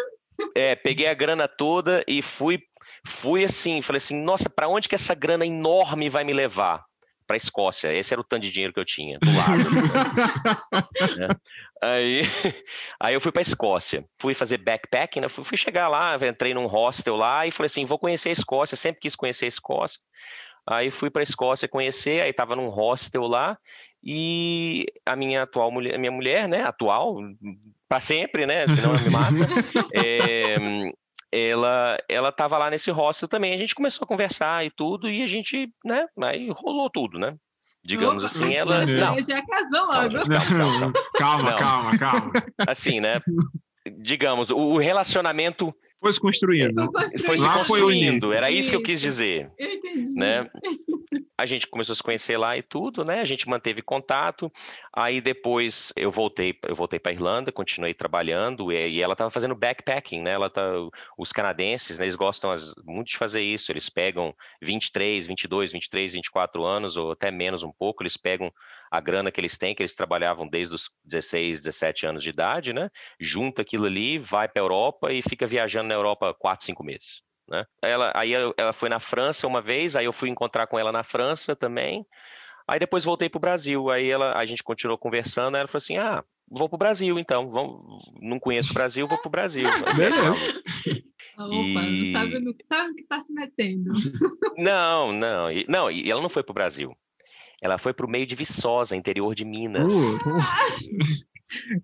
é, peguei a grana toda e fui, fui assim, falei assim, nossa, para onde que essa grana enorme vai me levar? Para Escócia. Esse era o tanto de dinheiro que eu tinha do lado. né? *laughs* Aí, *laughs* aí eu fui para Escócia, fui fazer backpacking, né? fui, fui chegar lá, entrei num hostel lá e falei assim, vou conhecer a Escócia, sempre quis conhecer a Escócia. Aí fui para a Escócia conhecer, aí estava num hostel lá e a minha atual mulher, a minha mulher, né, atual, para sempre, né, senão ela me mata. é, *laughs* ela ela estava lá nesse hostel também. A gente começou a conversar e tudo e a gente, né, aí rolou tudo, né? Digamos Opa, assim, ela não, Já casou logo. Calma, calma, Calma, calma, calma. assim, né? Digamos, o relacionamento Foi se construindo. Foi se Lá construindo. início. Era isso que eu quis dizer. Eu entendi. né? A gente começou a se conhecer lá e tudo, né? A gente manteve contato. Aí depois eu voltei, eu voltei para Irlanda, continuei trabalhando e, e ela estava fazendo backpacking, né? Ela tá, os canadenses, né, eles gostam as- muito de fazer isso. Eles pegam 23, 22, 23, 24 anos ou até menos um pouco, eles pegam a grana que eles têm, que eles trabalhavam desde os 16, 17 anos de idade, né? Junta aquilo ali, vai para a Europa e fica viajando na Europa 4, 5 meses né? Ela, aí ela foi na França uma vez, aí eu fui encontrar com ela na França também. Aí depois voltei para o Brasil. Aí ela, a gente continuou conversando. Ela falou assim: Ah, vou para o Brasil então. Vamos, não conheço o Brasil, vou para o Brasil. *laughs* Beleza. Opa, E- não sabe no que tá se metendo. *laughs* Não, não, e- não. E ela não foi para o Brasil. Ela foi para o meio de Viçosa, interior de Minas. Uh,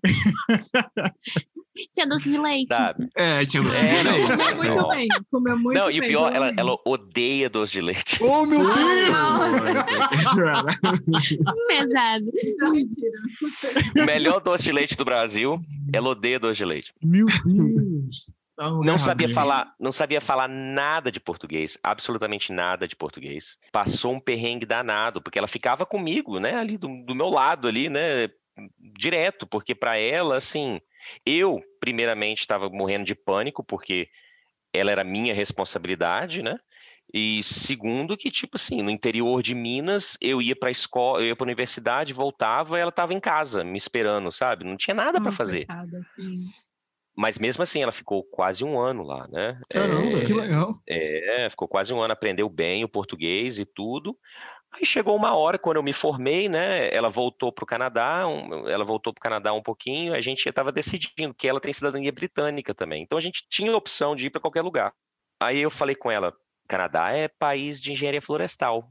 *laughs* Tinha doce de leite. Sabe? É, tinha doce É, de não. leite. Comeu muito Não. bem. Comeu muito Não, bem. e o pior, ela, ela odeia doce de leite. Oh, meu Deus! *laughs* Pesado. Não, mentira. O melhor doce de leite do Brasil, ela odeia doce de leite. Meu Deus. Não lugar sabia falar, não sabia falar nada de português, absolutamente nada de português. Passou um perrengue danado, porque ela ficava comigo, né, ali do, do meu lado ali, né, direto, porque para ela, assim, eu primeiramente estava morrendo de pânico, porque ela era minha responsabilidade, né? E segundo que tipo assim, no interior de Minas, eu ia para escola, eu ia para universidade, voltava, e ela estava em casa me esperando, sabe? Não tinha nada para fazer. coitada, sim. Mas mesmo assim, ela ficou quase um ano lá, né? Caramba, É, que legal. é, ficou quase um ano, aprendeu bem o português e tudo. Aí chegou uma hora, quando eu me formei, né? Ela voltou para o Canadá, um- ela voltou para o Canadá um pouquinho, a gente estava decidindo que ela tem cidadania britânica também. Então a gente tinha a opção de ir para qualquer lugar. Aí eu falei com ela: Canadá é país de engenharia florestal.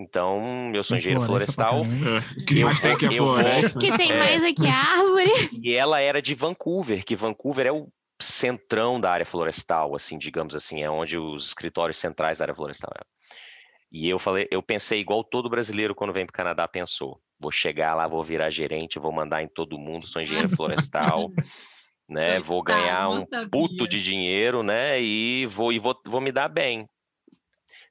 Então, eu sou engenheiro florestal. É, que mais tem aqui a vou- floresta. Que tem É. mais aqui a árvore. *laughs* E ela era de Vancouver, que Vancouver é o centrão da área florestal, assim, digamos assim, é onde os escritórios centrais da área florestal é. E eu falei, eu pensei igual todo brasileiro quando vem para o Canadá pensou. Vou chegar lá, vou virar gerente, vou mandar em todo mundo, sou engenheiro *laughs* florestal, né? Vou ganhar um puto de dinheiro, né? E vou e vou, vou me dar bem.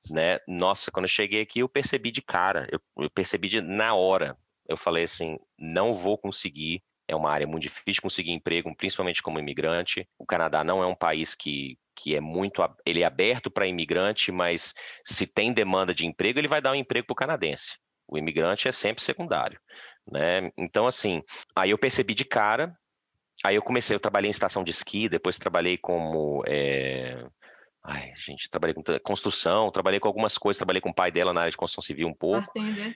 Né? Nossa, quando eu cheguei aqui, eu percebi de cara, eu, eu percebi de, na hora. Eu falei assim: não vou conseguir. É uma área muito difícil conseguir emprego, principalmente como imigrante. O Canadá não é um país que, que é muito. Ele é aberto para imigrante, mas se tem demanda de emprego, ele vai dar um emprego para o canadense. O imigrante é sempre secundário. Né? Então, assim, aí eu percebi de cara. Aí eu comecei, eu trabalhei em estação de esqui, depois trabalhei como. eh, Ai, gente, trabalhei com construção, trabalhei com algumas coisas, trabalhei com o pai dela na área de construção civil um pouco. Bartender.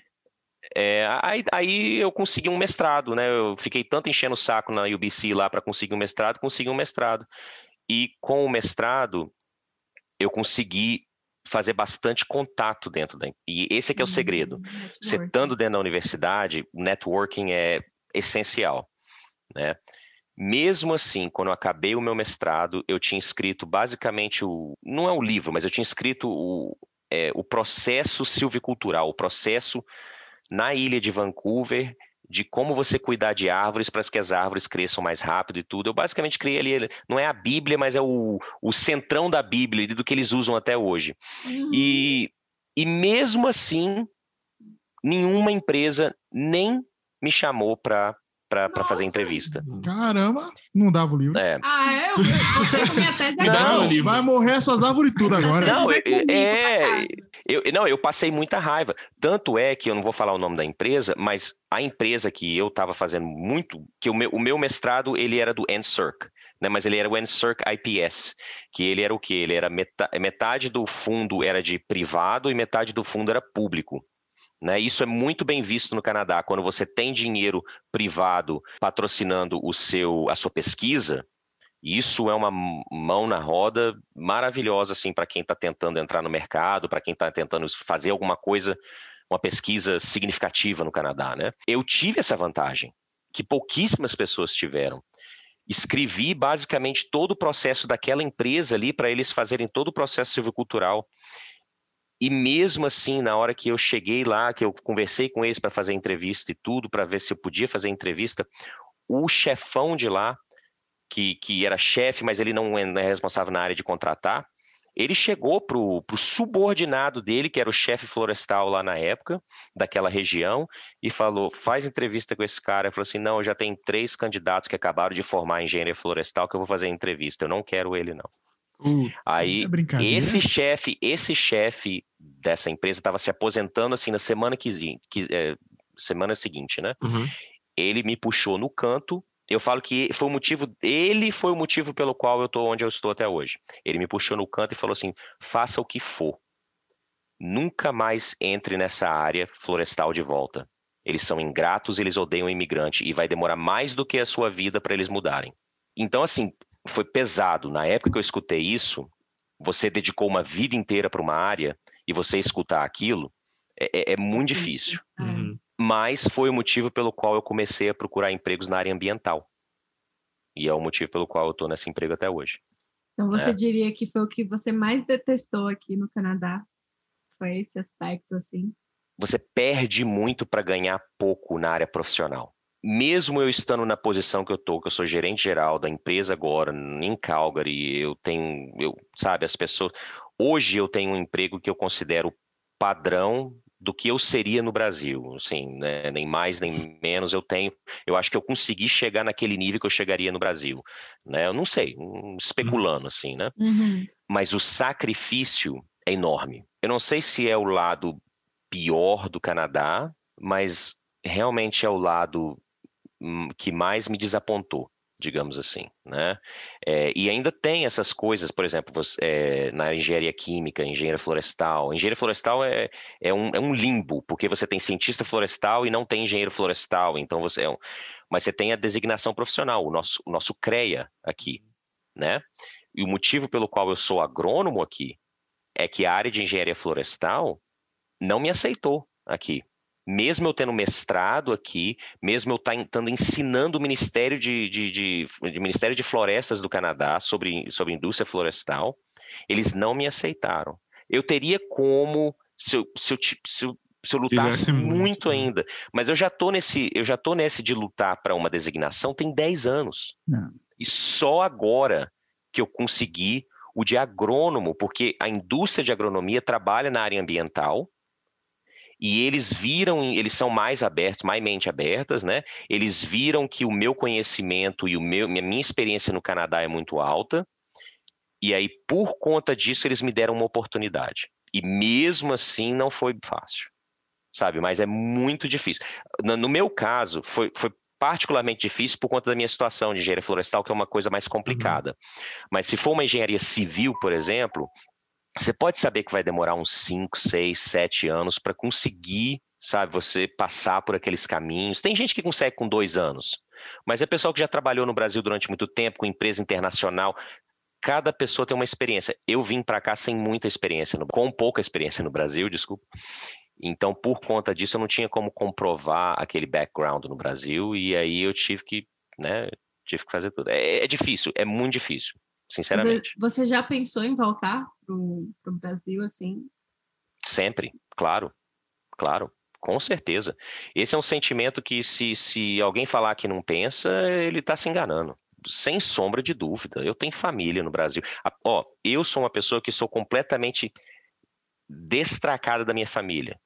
É, aí, aí eu consegui um mestrado, né? Eu fiquei tanto enchendo o saco na UBC lá para conseguir um mestrado, consegui um mestrado. E com o mestrado, eu consegui fazer bastante contato dentro da. E esse é que é o segredo. Hum, Você networking. estando dentro da universidade, o networking é essencial, né? Mesmo assim, quando eu acabei o meu mestrado, eu tinha escrito basicamente o. Não é o livro, mas eu tinha escrito o, é, o processo silvicultural, o processo na ilha de Vancouver de como você cuidar de árvores para que as árvores cresçam mais rápido e tudo. Eu basicamente criei ali, não é a Bíblia, mas é o, o centrão da Bíblia, do que eles usam até hoje. Uhum. E, e mesmo assim, nenhuma empresa nem me chamou para fazer Nossa. entrevista. Caramba, não dava o livro. É. Ah, é? Eu minha tese Não, agora. livro. vai morrer essas árvores tudo agora. Não, é- é-. Eu, não, eu passei muita raiva. Tanto é que eu não vou falar o nome da empresa, mas a empresa que eu estava fazendo muito, que o meu, o meu mestrado ele era do NSERC, né? Mas ele era o NSERC IPS, que ele era o quê? Ele era meta- metade do fundo era de privado e metade do fundo era público. Né? Isso é muito bem visto no Canadá. Quando você tem dinheiro privado patrocinando o seu, a sua pesquisa, isso é uma mão na roda maravilhosa assim para quem está tentando entrar no mercado, para quem está tentando fazer alguma coisa, uma pesquisa significativa no Canadá, né? Eu tive essa vantagem que pouquíssimas pessoas tiveram. Escrevi basicamente todo o processo daquela empresa ali para eles fazerem todo o processo silvicultural. E mesmo assim, na hora que eu cheguei lá, que eu conversei com eles para fazer entrevista e tudo, para ver se eu podia fazer entrevista, o chefão de lá que, que era chefe, mas ele não é é responsável na área de contratar, ele chegou para o subordinado dele, que era o chefe florestal lá na época, daquela região, e falou: faz entrevista com esse cara. Ele falou assim: não, eu já tenho três candidatos que acabaram de formar engenharia florestal que eu vou fazer entrevista. Eu não quero ele, não. Uh, Aí é esse chefe, esse chefe dessa empresa estava se aposentando assim na semana que, que é, semana seguinte, né? uhum. ele me puxou no canto. Eu falo que foi o motivo, ele foi o motivo pelo qual eu estou onde eu estou até hoje. Ele me puxou no canto e falou assim: faça o que for. Nunca mais entre nessa área florestal de volta. Eles são ingratos, eles odeiam o imigrante e vai demorar mais do que a sua vida para eles mudarem. Então, assim, foi pesado. Na época que eu escutei isso, você dedicou uma vida inteira para uma área e você escutar aquilo é, é- é muito difícil. É. Uhum. mas foi o motivo pelo qual eu comecei a procurar empregos na área ambiental. E é o motivo pelo qual eu estou nesse emprego até hoje. Então você É. diria que foi o que você mais detestou aqui no Canadá? Foi esse aspecto, assim? Você perde muito para ganhar pouco na área profissional. Mesmo eu estando na posição que eu estou, que eu sou gerente geral da empresa agora, em Calgary, eu tenho, eu, sabe, as pessoas. Hoje eu tenho um emprego que eu considero padrão do que eu seria no Brasil, assim, né? nem mais nem menos eu tenho. Eu acho que eu consegui chegar naquele nível que eu chegaria no Brasil, né? Eu não sei, um- especulando assim, né? Uhum. mas o sacrifício é enorme. Eu não sei se é o lado pior do Canadá, mas realmente é o lado hum, que mais me desapontou, digamos assim, né? É, e ainda tem essas coisas, por exemplo, você- é, na engenharia química, engenharia florestal. Engenharia florestal é, é, um, é um limbo, porque você tem cientista florestal e não tem engenheiro florestal, então você é um, mas você tem a designação profissional, o nosso, o nosso CREA aqui, né? E o motivo pelo qual eu sou agrônomo aqui é que a área de engenharia florestal não me aceitou aqui. Mesmo eu tendo mestrado aqui, mesmo eu tá- estando ensinando o Ministério de, de, de- de Ministério de Florestas do Canadá sobre, sobre indústria florestal, eles não me aceitaram. Eu teria como, se eu, se eu, se eu, se eu lutasse muito, muito né? ainda, mas eu já tô nesse, eu já tô nesse de lutar para uma designação tem 10 anos. Não. E só agora que eu consegui o de agrônomo, porque a indústria de agronomia trabalha na área ambiental e eles viram, eles são mais abertos, mais mente abertas, né? Eles viram que o meu conhecimento e o meu, minha minha experiência no Canadá é muito alta. E aí, por conta disso, eles me deram uma oportunidade. E mesmo assim, não foi fácil, sabe? Mas é muito difícil. No, no meu caso, foi, foi particularmente difícil por conta da minha situação de engenharia florestal, que é uma coisa mais complicada. Mas se for uma engenharia civil, por exemplo, você pode saber que vai demorar uns 5, 6, 7 anos para conseguir, sabe, você passar por aqueles caminhos. Tem gente que consegue com dois anos, mas é pessoal que já trabalhou no Brasil durante muito tempo, com empresa internacional. Cada pessoa tem uma experiência. Eu vim para cá sem muita experiência, no- com pouca experiência no Brasil, desculpa. Então, por conta disso, eu não tinha como comprovar aquele background no Brasil, e aí eu tive que, né, tive que fazer tudo. É, é difícil, é muito difícil, sinceramente. você já pensou em voltar pro, pro Brasil, assim? Sempre, claro, claro, com certeza. Esse é um sentimento que, se, se alguém falar que não pensa, ele está se enganando. Sem sombra de dúvida. Eu tenho família no Brasil. A- Ó, eu sou uma pessoa que sou completamente destracada da minha família.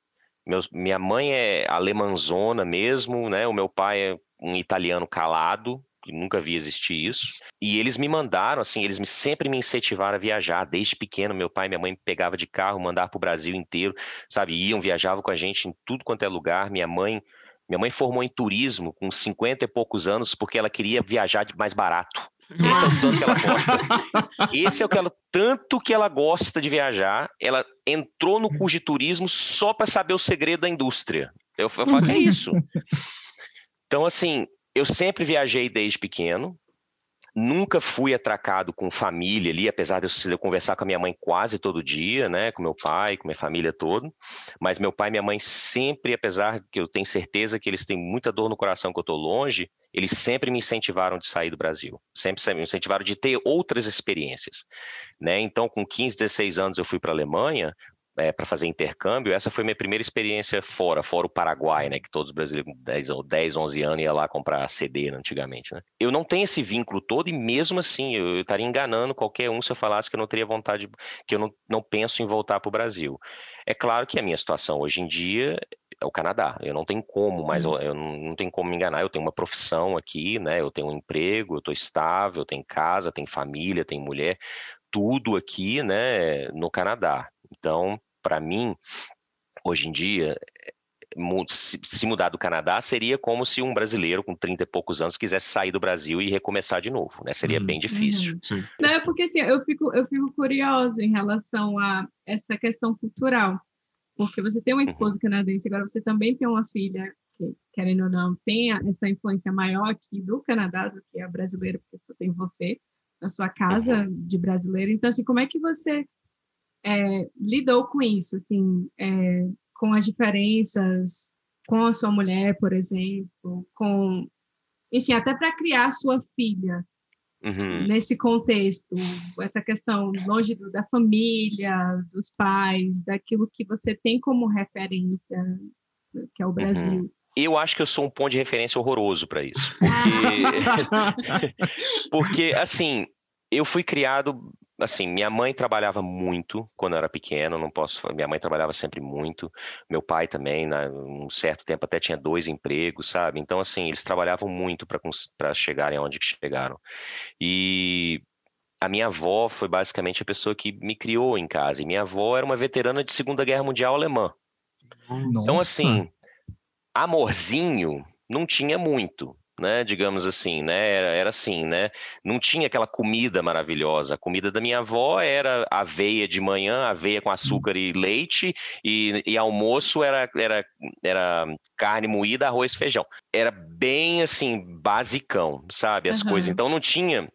Meus, minha mãe é alemanzona mesmo, né? O meu pai é um italiano calado, nunca vi existir isso. E eles me mandaram, assim, eles me, sempre me incentivaram a viajar. Desde pequeno, meu pai e minha mãe me pegava de carro, mandava para o Brasil inteiro, sabe? Iam, viajavam com a gente em tudo quanto é lugar. Minha mãe, minha mãe formou em turismo com 50 e poucos anos porque ela queria viajar de mais barato. Esse é o tanto que ela gosta. *laughs* Esse é o que ela, tanto que ela gosta de viajar. Ela entrou no curso de turismo só para saber o segredo da indústria. Eu, eu falo, é isso? *laughs* Então, assim, eu sempre viajei desde pequeno. Nunca fui atracado com família ali, apesar de eu, conversar com a minha mãe quase todo dia, né? Com meu pai, com minha família toda. Mas meu pai e minha mãe sempre, apesar que eu tenho certeza que eles têm muita dor no coração que eu estou longe, eles sempre me incentivaram de sair do Brasil. Sempre me incentivaram de ter outras experiências, né? Então, com 15, 16 anos eu fui para a Alemanha, é, para fazer intercâmbio, essa foi minha primeira experiência fora, fora o Paraguai, né, que todos os brasileiros com 10, ou 10 11 anos ia lá comprar CD né, antigamente, né. Eu não tenho esse vínculo todo e mesmo assim eu, eu estaria enganando qualquer um se eu falasse que eu não teria vontade, que eu não, não penso em voltar para o Brasil. É claro que a minha situação hoje em dia é o Canadá, eu não tenho como, mas eu, eu não, não tenho como me enganar, eu tenho uma profissão aqui, né, eu tenho um emprego, eu estou estável, eu tenho casa, tenho família, tenho mulher, tudo aqui, né, no Canadá. Então, para mim, hoje em dia, se, mudar do Canadá seria como se um brasileiro com 30 e poucos anos quisesse sair do Brasil e recomeçar de novo, né? Seria Uhum. bem difícil. Uhum. Não, é porque assim, eu fico, eu fico curiosa em relação a essa questão cultural. Porque você tem uma esposa canadense, agora você também tem uma filha que, querendo ou não, tem a- essa influência maior aqui do Canadá do que a brasileira, porque só tem você na sua casa de brasileiro. Então, assim, como é que você é, lidou com isso, assim, é, com as diferenças com a sua mulher, por exemplo, com, enfim, até para criar sua filha Uhum. nesse contexto, essa questão longe do- da família, dos pais, daquilo que você tem como referência, que é o Brasil. Eu acho que eu sou um ponto de referência horroroso para isso. Porque, *laughs* *laughs* porque, assim, eu fui criado. Assim, minha mãe trabalhava muito quando eu era pequeno, não posso. Minha mãe trabalhava sempre muito, meu pai também, né, um certo tempo até tinha dois empregos, sabe? Então, assim, eles trabalhavam muito para chegarem onde chegaram. E a minha avó foi basicamente a pessoa que me criou em casa. E minha avó era uma veterana de Segunda Guerra Mundial alemã. Então, Nossa. assim, amorzinho não tinha muito, né? Digamos assim, né? Era, era assim, né? Não tinha aquela comida maravilhosa. A comida da minha avó era aveia de manhã, aveia com açúcar e leite, e, e almoço era, era, era carne moída, arroz e feijão. Era bem assim, basicão, sabe? As Aham. coisas. Então não tinha.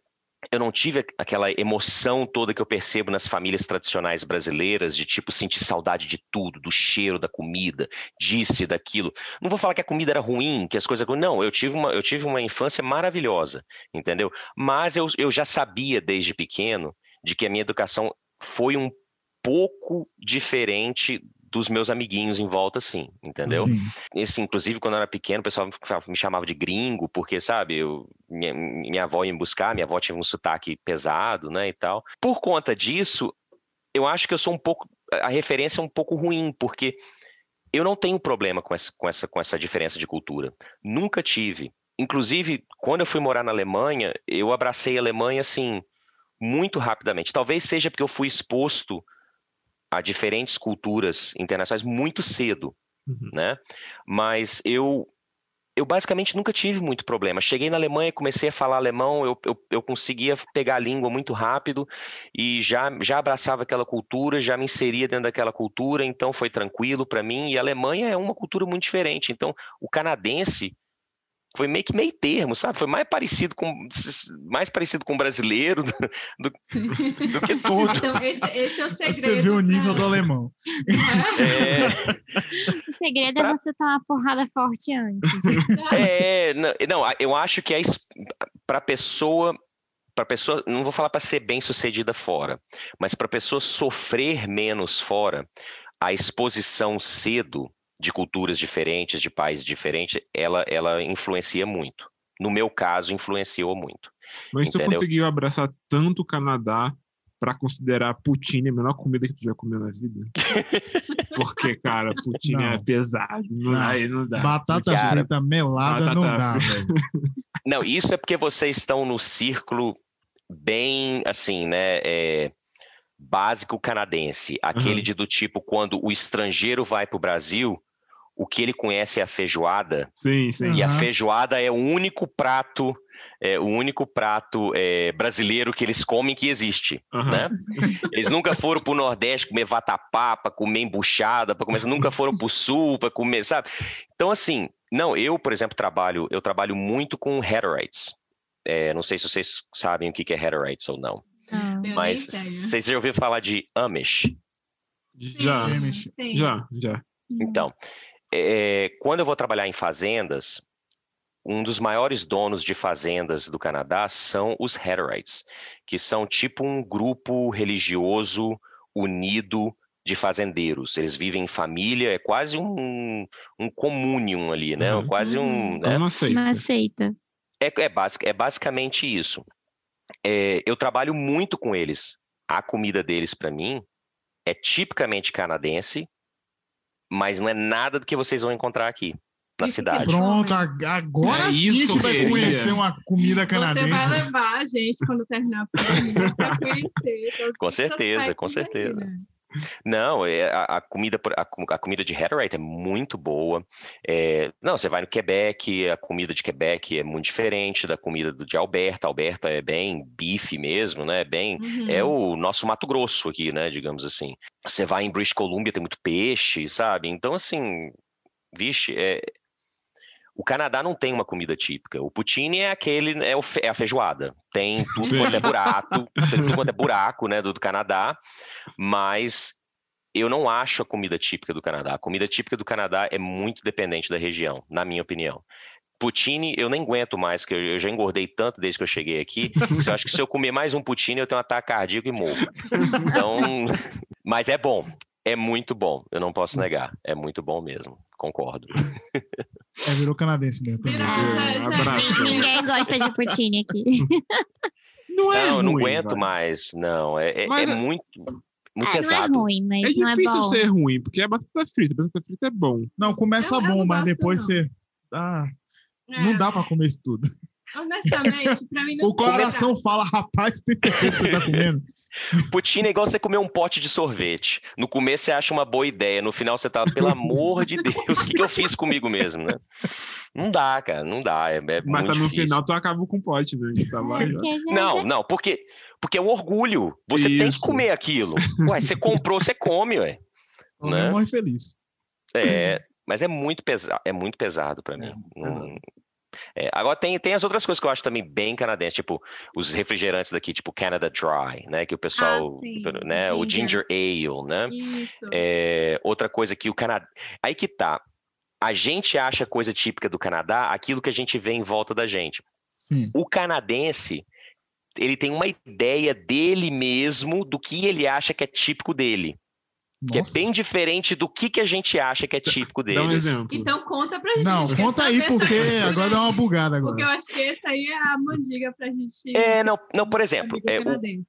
Eu não tive aquela emoção toda que eu percebo nas famílias tradicionais brasileiras, de tipo sentir saudade de tudo, do cheiro da comida, disso e daquilo. Não vou falar que a comida era ruim, que as coisas. Não, eu tive uma, eu tive uma infância maravilhosa, entendeu? Mas eu, eu já sabia desde pequeno de que a minha educação foi um pouco diferente dos meus amiguinhos em volta, sim, entendeu? Sim. Esse, inclusive, quando eu era pequeno, o pessoal me chamava de gringo, porque, sabe, eu, minha, minha avó ia me buscar, minha avó tinha um sotaque pesado, né, e tal. Por conta disso, eu acho que eu sou um pouco, a referência é um pouco ruim, porque eu não tenho problema com essa, com essa, com essa diferença de cultura. Nunca tive. Inclusive, quando eu fui morar na Alemanha, eu abracei a Alemanha, assim, muito rapidamente. Talvez seja porque eu fui exposto a diferentes culturas internacionais muito cedo Uhum. né? Mas eu eu basicamente nunca tive muito problema. Cheguei na Alemanha, comecei a falar alemão, eu, eu, eu conseguia pegar a língua muito rápido e já, já abraçava aquela cultura, já me inseria dentro daquela cultura, então foi tranquilo para mim. E a Alemanha é uma cultura muito diferente. Então, o canadense foi meio que meio termo, sabe? Foi mais parecido com mais parecido com o brasileiro do, do, do que tudo. Então, esse, esse é o segredo. Você vê o nível pra- do alemão. É, O segredo Pra- é você tomar uma porrada forte antes. É, não, não, eu acho que é para pessoa, para pessoa, não vou falar para ser bem sucedida fora, mas para pessoa sofrer menos fora, a exposição cedo de culturas diferentes, de países diferentes, ela, ela influencia muito. No meu caso, influenciou muito. Mas tu Entendeu? conseguiu abraçar tanto o Canadá pra considerar poutine a melhor comida que tu já comeu na vida? *laughs* Porque, cara, poutine é Não. pesado. Não, Não. aí não dá. Batata Cara, frita melada batata não dá, velho. *laughs* Não, isso é porque vocês estão no círculo bem, assim, né, é, básico canadense, aquele Uhum. de do tipo quando o estrangeiro vai para o Brasil, o que ele conhece é a feijoada Sim, sim. e a Aham. feijoada é o único prato, é, o único prato é, brasileiro que eles comem que existe, Aham. né? Eles nunca foram para o Nordeste comer vatapá, para comer embuchada, para comer, nunca foram para o Sul para comer, sabe? Então assim, não, eu por exemplo trabalho, eu trabalho muito com Hutterites. É, não sei se vocês sabem o que é Hutterites ou não, nem mas tenho. vocês já ouviram falar de Amish? Já, Sim. sim. já, já. Então, é, quando eu vou trabalhar em fazendas, um dos maiores donos de fazendas do Canadá são os Hutterites, que são tipo um grupo religioso unido de fazendeiros. Eles vivem em família, é quase um, um communion ali, né? Uhum. Quase um. Faz né? uma seita. Uma seita. É, é, basic- é basicamente isso. É, eu trabalho muito com eles. A comida deles, para mim, é tipicamente canadense, mas não é nada do que vocês vão encontrar aqui na cidade. Pronto, ag- agora É sim a gente vai conhecer uma comida Você canadense. vai levar a gente quando terminar a *laughs* pra conhecer. Com certeza, com aí, certeza. né? Não, é, a, a comida a, co- a comida de Hutterite é muito boa. É, não, você vai no Quebec, a comida de Quebec é muito diferente da comida do- de Alberta. Alberta é bem bife mesmo, né? Bem Uhum. É o nosso Mato Grosso aqui, né? Digamos assim. Você vai em British Columbia, tem muito peixe, sabe? Então, assim, vixe, é... o Canadá não tem uma comida típica. O poutine é aquele, é, o é a feijoada. Tem tudo Sim. quanto é buraco, *laughs* tudo quanto é buraco, né? Do, do Canadá, mas eu não acho a comida típica do Canadá. A comida típica do Canadá é muito dependente da região, na minha opinião. Poutine, eu nem aguento mais, que eu, já engordei tanto desde que eu cheguei aqui. eu acho que se eu comer mais um poutine, eu tenho um ataque cardíaco e morro. Então, *laughs* mas é bom. É muito bom, eu não posso negar. É muito bom mesmo, concordo. *laughs* É, virou canadense mesmo. Virou. É, abraço. Ninguém gosta de poutine aqui. *laughs* Não é não, eu não ruim, aguento vai. mais, não. É, é- Mas é é- muito, muito É, não é pesado. ruim, mas É não é difícil bom. ser ruim, porque é batata frita. Batata frita é bom. Não, começa Eu- eu bom, não mas depois não. você. Ah, É, Não dá pra comer isso tudo. Honestamente, pra mim não O coração fala, rapaz, tem certeza que você tá comendo? *laughs* Poutine é igual você comer um pote de sorvete. No começo você acha uma boa ideia, no final você tá, pelo amor de Deus, o que, que eu fiz comigo mesmo, né? Não dá, cara, não dá. É, é Mas muito tá no difícil. final, tu acaba com o pote, né? Tá lá, Não, não, porque, porque é o orgulho. Você tem que Isso. comer aquilo. Ué, você comprou, você come, ué. Alguém Né? morre feliz. É, mas é muito pesado, é muito pesado para mim. É, Não- é, agora tem, tem as outras coisas que eu acho também bem canadense, tipo os refrigerantes daqui, tipo Canada Dry, né? Que o pessoal, sim, né? O ginger. ginger ale, né? Isso. É, outra coisa que o Canadá. Aí que tá. A gente acha coisa típica do Canadá aquilo que a gente vê em volta da gente. Sim. O canadense, ele tem uma ideia dele mesmo do que ele acha que é típico dele. Que Nossa. é bem diferente do que, que a gente acha que é típico Dá um deles. exemplo. Então conta pra gente. Não, conta aí, porque agora deu uma bugada Porque eu agora. acho que essa aí é a mandiga pra gente. É, não, não por exemplo, é, o, canadense.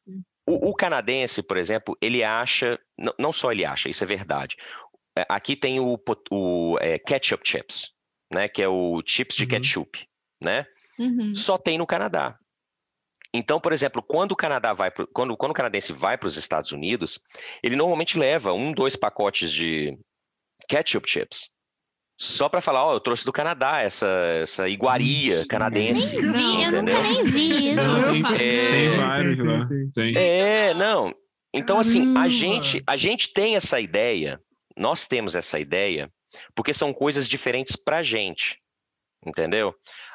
o- o canadense, por exemplo, ele acha, não, não só ele acha, isso é verdade. É, Aqui tem o, o, é, ketchup chips, né? Que é o chips de Uhum. ketchup, né? Uhum. Só tem no Canadá. Então, por exemplo, quando o Canadá vai pro, quando, quando o canadense vai para os Estados Unidos, ele normalmente leva um, dois pacotes de ketchup chips. Só para falar, ó, eu trouxe do Canadá essa, essa iguaria Ixi, canadense. Nem vi, eu nunca nem vi *laughs* isso. Não, É, tem vários lá. tem. É, não. Então, assim, a gente, a gente tem essa ideia, nós temos essa ideia, porque são coisas diferentes pra gente. Entendeu?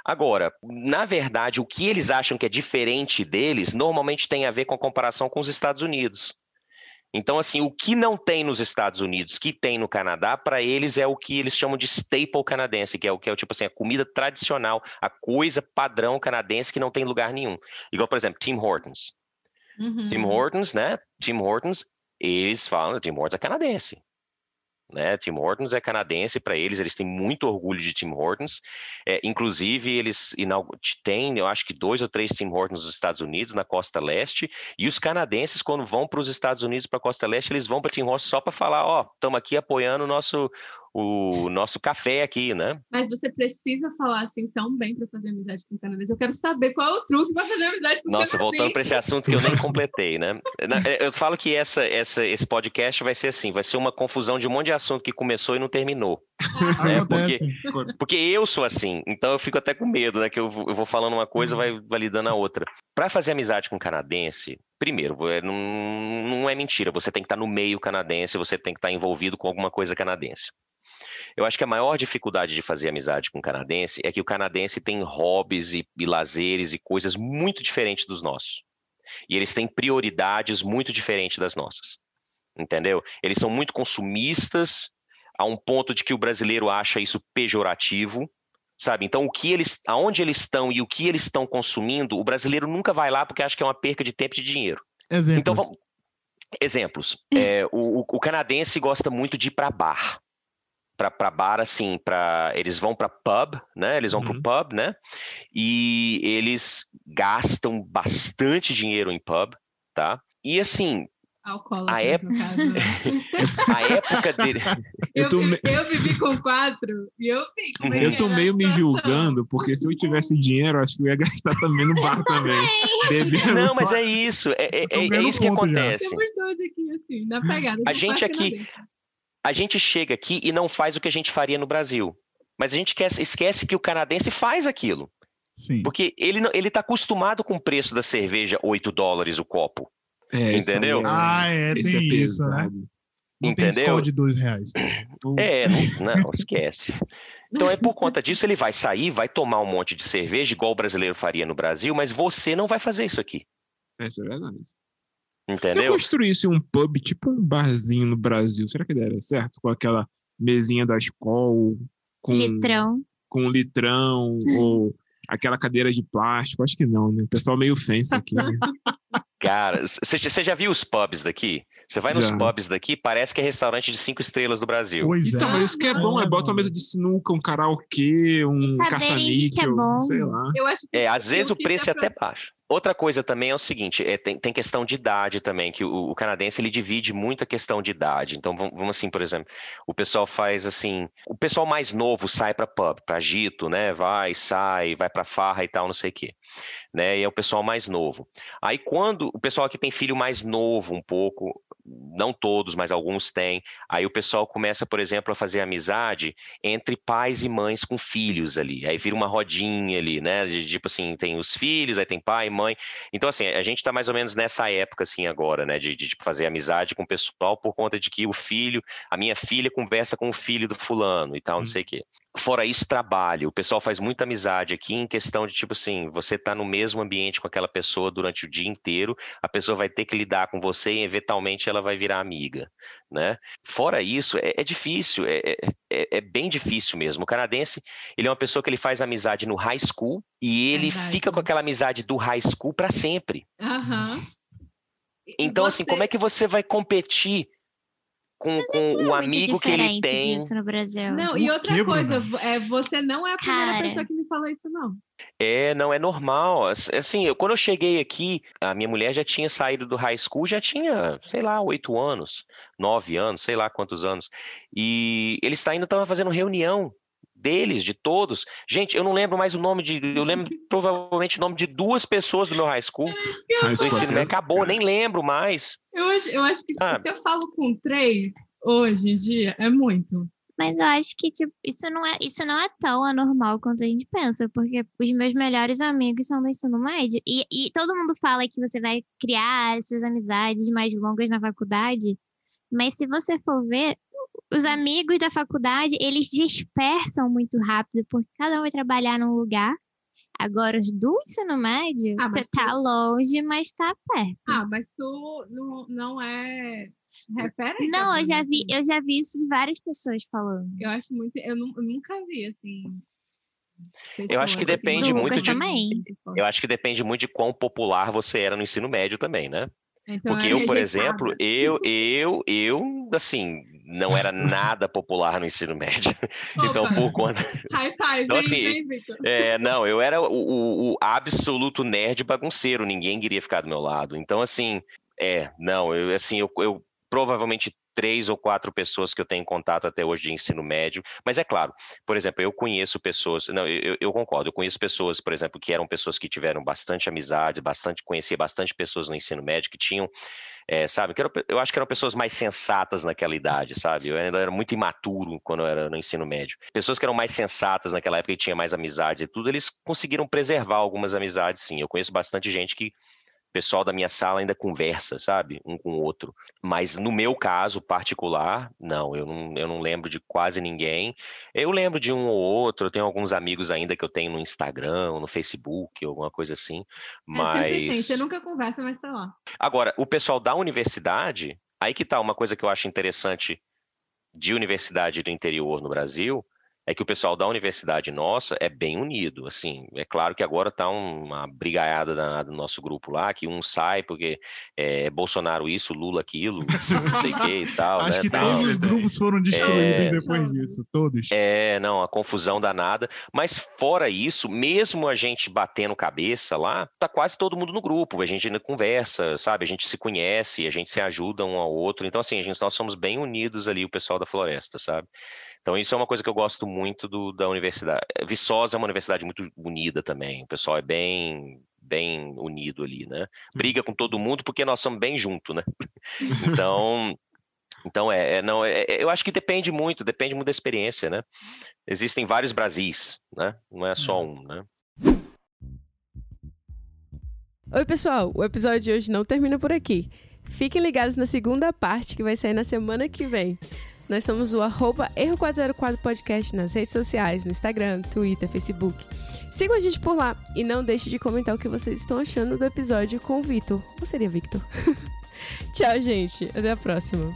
Agora, na verdade, o que eles acham que é diferente deles, normalmente tem a ver com a comparação com os Estados Unidos. Então, assim, o que não tem nos Estados Unidos, que tem no Canadá, para eles é o que eles chamam de staple canadense, que é o que é o tipo assim, a comida tradicional, a coisa padrão canadense que não tem em lugar nenhum. Igual, por exemplo, Tim Hortons. Uhum. Tim Hortons, né? Tim Hortons, eles falam, Tim Hortons é canadense. Né? Tim Hortons é canadense para eles, eles têm muito orgulho de Tim Hortons. É, inclusive, eles têm, eu acho que dois ou três Tim Hortons nos Estados Unidos, na costa leste. E os canadenses, quando vão para os Estados Unidos, para a costa leste, eles vão para Tim Hortons só para falar: ó, estamos aqui apoiando o nosso, o nosso café aqui, né? Mas você precisa falar assim tão bem pra fazer amizade com o canadense. Eu quero saber qual é o truque pra fazer amizade com o Nossa, canadense. voltando para esse assunto que eu nem *laughs* completei, né? Na- Eu falo que essa, essa, esse podcast vai ser assim, vai ser uma confusão de um monte de assunto que começou e não terminou. É, Acontece. Porque eu sou assim, então eu fico até com medo, né? Que eu, vou- eu vou falando uma coisa, vai validando a outra. Para fazer amizade com um canadense, primeiro, é, não, é mentira, você tem que estar no meio canadense, você tem que estar envolvido com alguma coisa canadense. Eu acho que a maior dificuldade de fazer amizade com um canadense é que o canadense tem hobbies e, e lazeres e coisas muito diferentes dos nossos. E eles têm prioridades muito diferentes das nossas. Entendeu? Eles são muito consumistas, a um ponto de que o brasileiro acha isso pejorativo, sabe? Então, o que eles, aonde eles estão e o que eles estão consumindo, o brasileiro nunca vai lá porque acha que é uma perca de tempo e de dinheiro. Exemplos. Então, vamos... exemplos. É, o, o- canadense gosta muito de ir para bar. Para bar, assim, para eles vão para pub, né? Eles vão Uhum. para o pub, né? E eles gastam bastante dinheiro em pub, tá? E assim, Alcoólatras, A caso. né? *laughs* a época dele. Eu Eu, me- eu vivi com quatro e eu vi é Eu tô meio me julgando, porque se eu tivesse dinheiro, acho que eu ia gastar também no bar também. Bebendo. Não, mas é isso. É, é- é- é isso que já. acontece. Temos dois aqui, assim, na pegada. A gente aqui-. A gente chega aqui e não faz o que a gente faria no Brasil. Mas a gente esquece, que o canadense faz aquilo. Sim. Porque ele, não- ele tá acostumado com o preço da cerveja 8 dólares o copo. É, isso Entendeu? aí é- Ah, é, esse tem é isso, né? pesado. Não Entendeu? de dois reais. *laughs* É, não, não, esquece. Então é por conta disso, ele vai sair, vai tomar um monte de cerveja, igual o brasileiro faria no Brasil, mas você não vai fazer isso aqui. Essa é verdade. Se eu Entendeu? construísse um pub, tipo um barzinho no Brasil, será que daria certo? Com aquela mesinha da escola, com, Litrão. com um litrão, ou *laughs* aquela cadeira de plástico? Acho que não, né? O pessoal meio fancy *laughs* aqui, né? Cara, você já viu os pubs daqui? Você vai nos Já. pubs daqui, parece que é restaurante de cinco estrelas do Brasil. Pois Então, é. mas isso que é bom, é bota uma mesa de sinuca, um karaokê, um é caça-níquel, bom. sei lá. Eu acho que É, às vezes o preço é pra- até baixo. Outra coisa também é o seguinte, é, tem, tem questão de idade também, que o, o canadense ele divide muito a questão de idade. Então vamos, vamos assim, por exemplo, o pessoal faz assim, o pessoal mais novo sai para pub, para agito, né? Vai, sai, vai para farra e tal, não sei o quê. Né? E é o pessoal mais novo. Aí quando o pessoal que tem filho mais novo um pouco, não todos, mas alguns têm, aí o pessoal começa, por exemplo, a fazer amizade entre pais e mães com filhos ali. Aí vira uma rodinha ali, né? De, tipo assim, tem os filhos, aí tem pai, mãe. Então, assim, a gente tá mais ou menos nessa época, assim, agora, né? De, de tipo, fazer amizade com o pessoal por conta de que o filho, a minha filha conversa com o filho do fulano e tal, não Hum. sei o quê. Fora isso, trabalho. O pessoal faz muita amizade aqui em questão de, tipo assim, você tá no mesmo ambiente com aquela pessoa durante o dia inteiro, a pessoa vai ter que lidar com você e, eventualmente, ela vai virar amiga, né? Fora isso, é, é difícil, é, é- é- é bem difícil mesmo. O canadense, ele é uma pessoa que ele faz amizade no high school e ele Verdade. fica com aquela amizade do high school para sempre. E Então, assim, você- como é que você vai competir com, com é o amigo que ele tem? disso no Brasil. Não, e outra quê, coisa, é, você não é a primeira Cara. pessoa que me falou isso, não. É, não é normal. Ass- Assim, eu, quando eu cheguei aqui, a minha mulher já tinha saído do high school, já tinha, sei lá, oito anos, nove anos, sei lá quantos anos. E eles ainda estavam fazendo reunião deles, de todos. Gente, eu não lembro mais o nome de. Eu lembro provavelmente o nome de duas pessoas do meu high school. High Do school ensino médio. acabou, nem lembro mais. Eu acho, eu acho que Ah. se eu falo com três hoje em dia, é muito. Mas eu acho que, tipo, isso não é, isso não é tão anormal quanto a gente pensa, porque os meus melhores amigos são do ensino médio. E, e todo mundo fala que você vai criar as suas amizades mais longas na faculdade, mas se você for ver, os amigos da faculdade, eles dispersam muito rápido, porque cada um vai trabalhar num lugar. Agora, os do ensino médio, Ah, você tá longe, mas tá perto. Ah, mas tu não, não é referência. Não, eu pra já vi, eu já vi isso de várias pessoas falando. Eu acho muito. Eu, nu- eu nunca vi, assim. Eu acho que depende do muito Lucas de- também. Eu acho que depende muito de quão popular você era no ensino médio também, né? Então, Porque é eu, por exemplo, eu, eu, eu, assim, não era nada popular no ensino médio. *laughs* Então, Opa. por conta. High five, Então, assim, vem. É, não, eu era o, o- o absoluto nerd bagunceiro, ninguém queria ficar do meu lado. Então, assim, é, não, eu, assim, eu, eu provavelmente três ou quatro pessoas que eu tenho contato até hoje de ensino médio, mas é claro, por exemplo, eu conheço pessoas, não, eu, eu concordo, eu conheço pessoas, por exemplo, que eram pessoas que tiveram bastante amizade, bastante, conhecia bastante pessoas no ensino médio que tinham é, sabe? Que eram pe- eu acho que eram pessoas mais sensatas naquela idade, sabe? Eu ainda era muito imaturo quando eu era no ensino médio. Pessoas que eram mais sensatas naquela época e tinham mais amizades e tudo, eles conseguiram preservar algumas amizades, sim. Eu conheço bastante gente que pessoal da minha sala ainda conversa, sabe? Um com o outro. Mas no meu caso particular, não, eu não, eu não lembro de quase ninguém. Eu lembro de um ou outro, eu tenho alguns amigos ainda que eu tenho no Instagram, no Facebook, alguma coisa assim. É, sempre tem. Mas. Você nunca conversa, mas tá lá. Agora, o pessoal da universidade, aí que tá uma coisa que eu acho interessante de universidade do interior no Brasil, é que o pessoal da universidade nossa é bem unido, assim, é claro que agora tá uma brigaiada danada no nosso grupo lá, que um sai porque é Bolsonaro isso, Lula aquilo, não sei o que e *laughs* tal, Acho né, que tal. todos os grupos foram destruídos É. depois disso. Todos. É, não, a confusão danada. Mas fora isso, mesmo a gente batendo cabeça lá, tá quase todo mundo no grupo. A gente ainda conversa, sabe? A gente se conhece, a gente se ajuda um ao outro. Então, assim, a gente, nós somos bem unidos ali, o pessoal da floresta, sabe? Então, isso é uma coisa que eu gosto muito do, da universidade. Viçosa é uma universidade muito unida também. O pessoal é bem bem unido ali, né? Briga com todo mundo porque nós somos bem junto, né? *laughs* Então, então é, é, não, é, é- eu acho que depende muito, depende muito da experiência, né? Existem vários Brasis, né? Não é só um, né? Oi, pessoal! O episódio de hoje não termina por aqui. Fiquem ligados na segunda parte que vai sair na semana que vem. Nós somos o arroba Erro404 Podcast nas redes sociais, no Instagram, Twitter, Facebook. Sigam a gente por lá e não deixe de comentar o que vocês estão achando do episódio com o Vitor. Ou seria Victor? *laughs* Tchau, gente. Até a próxima.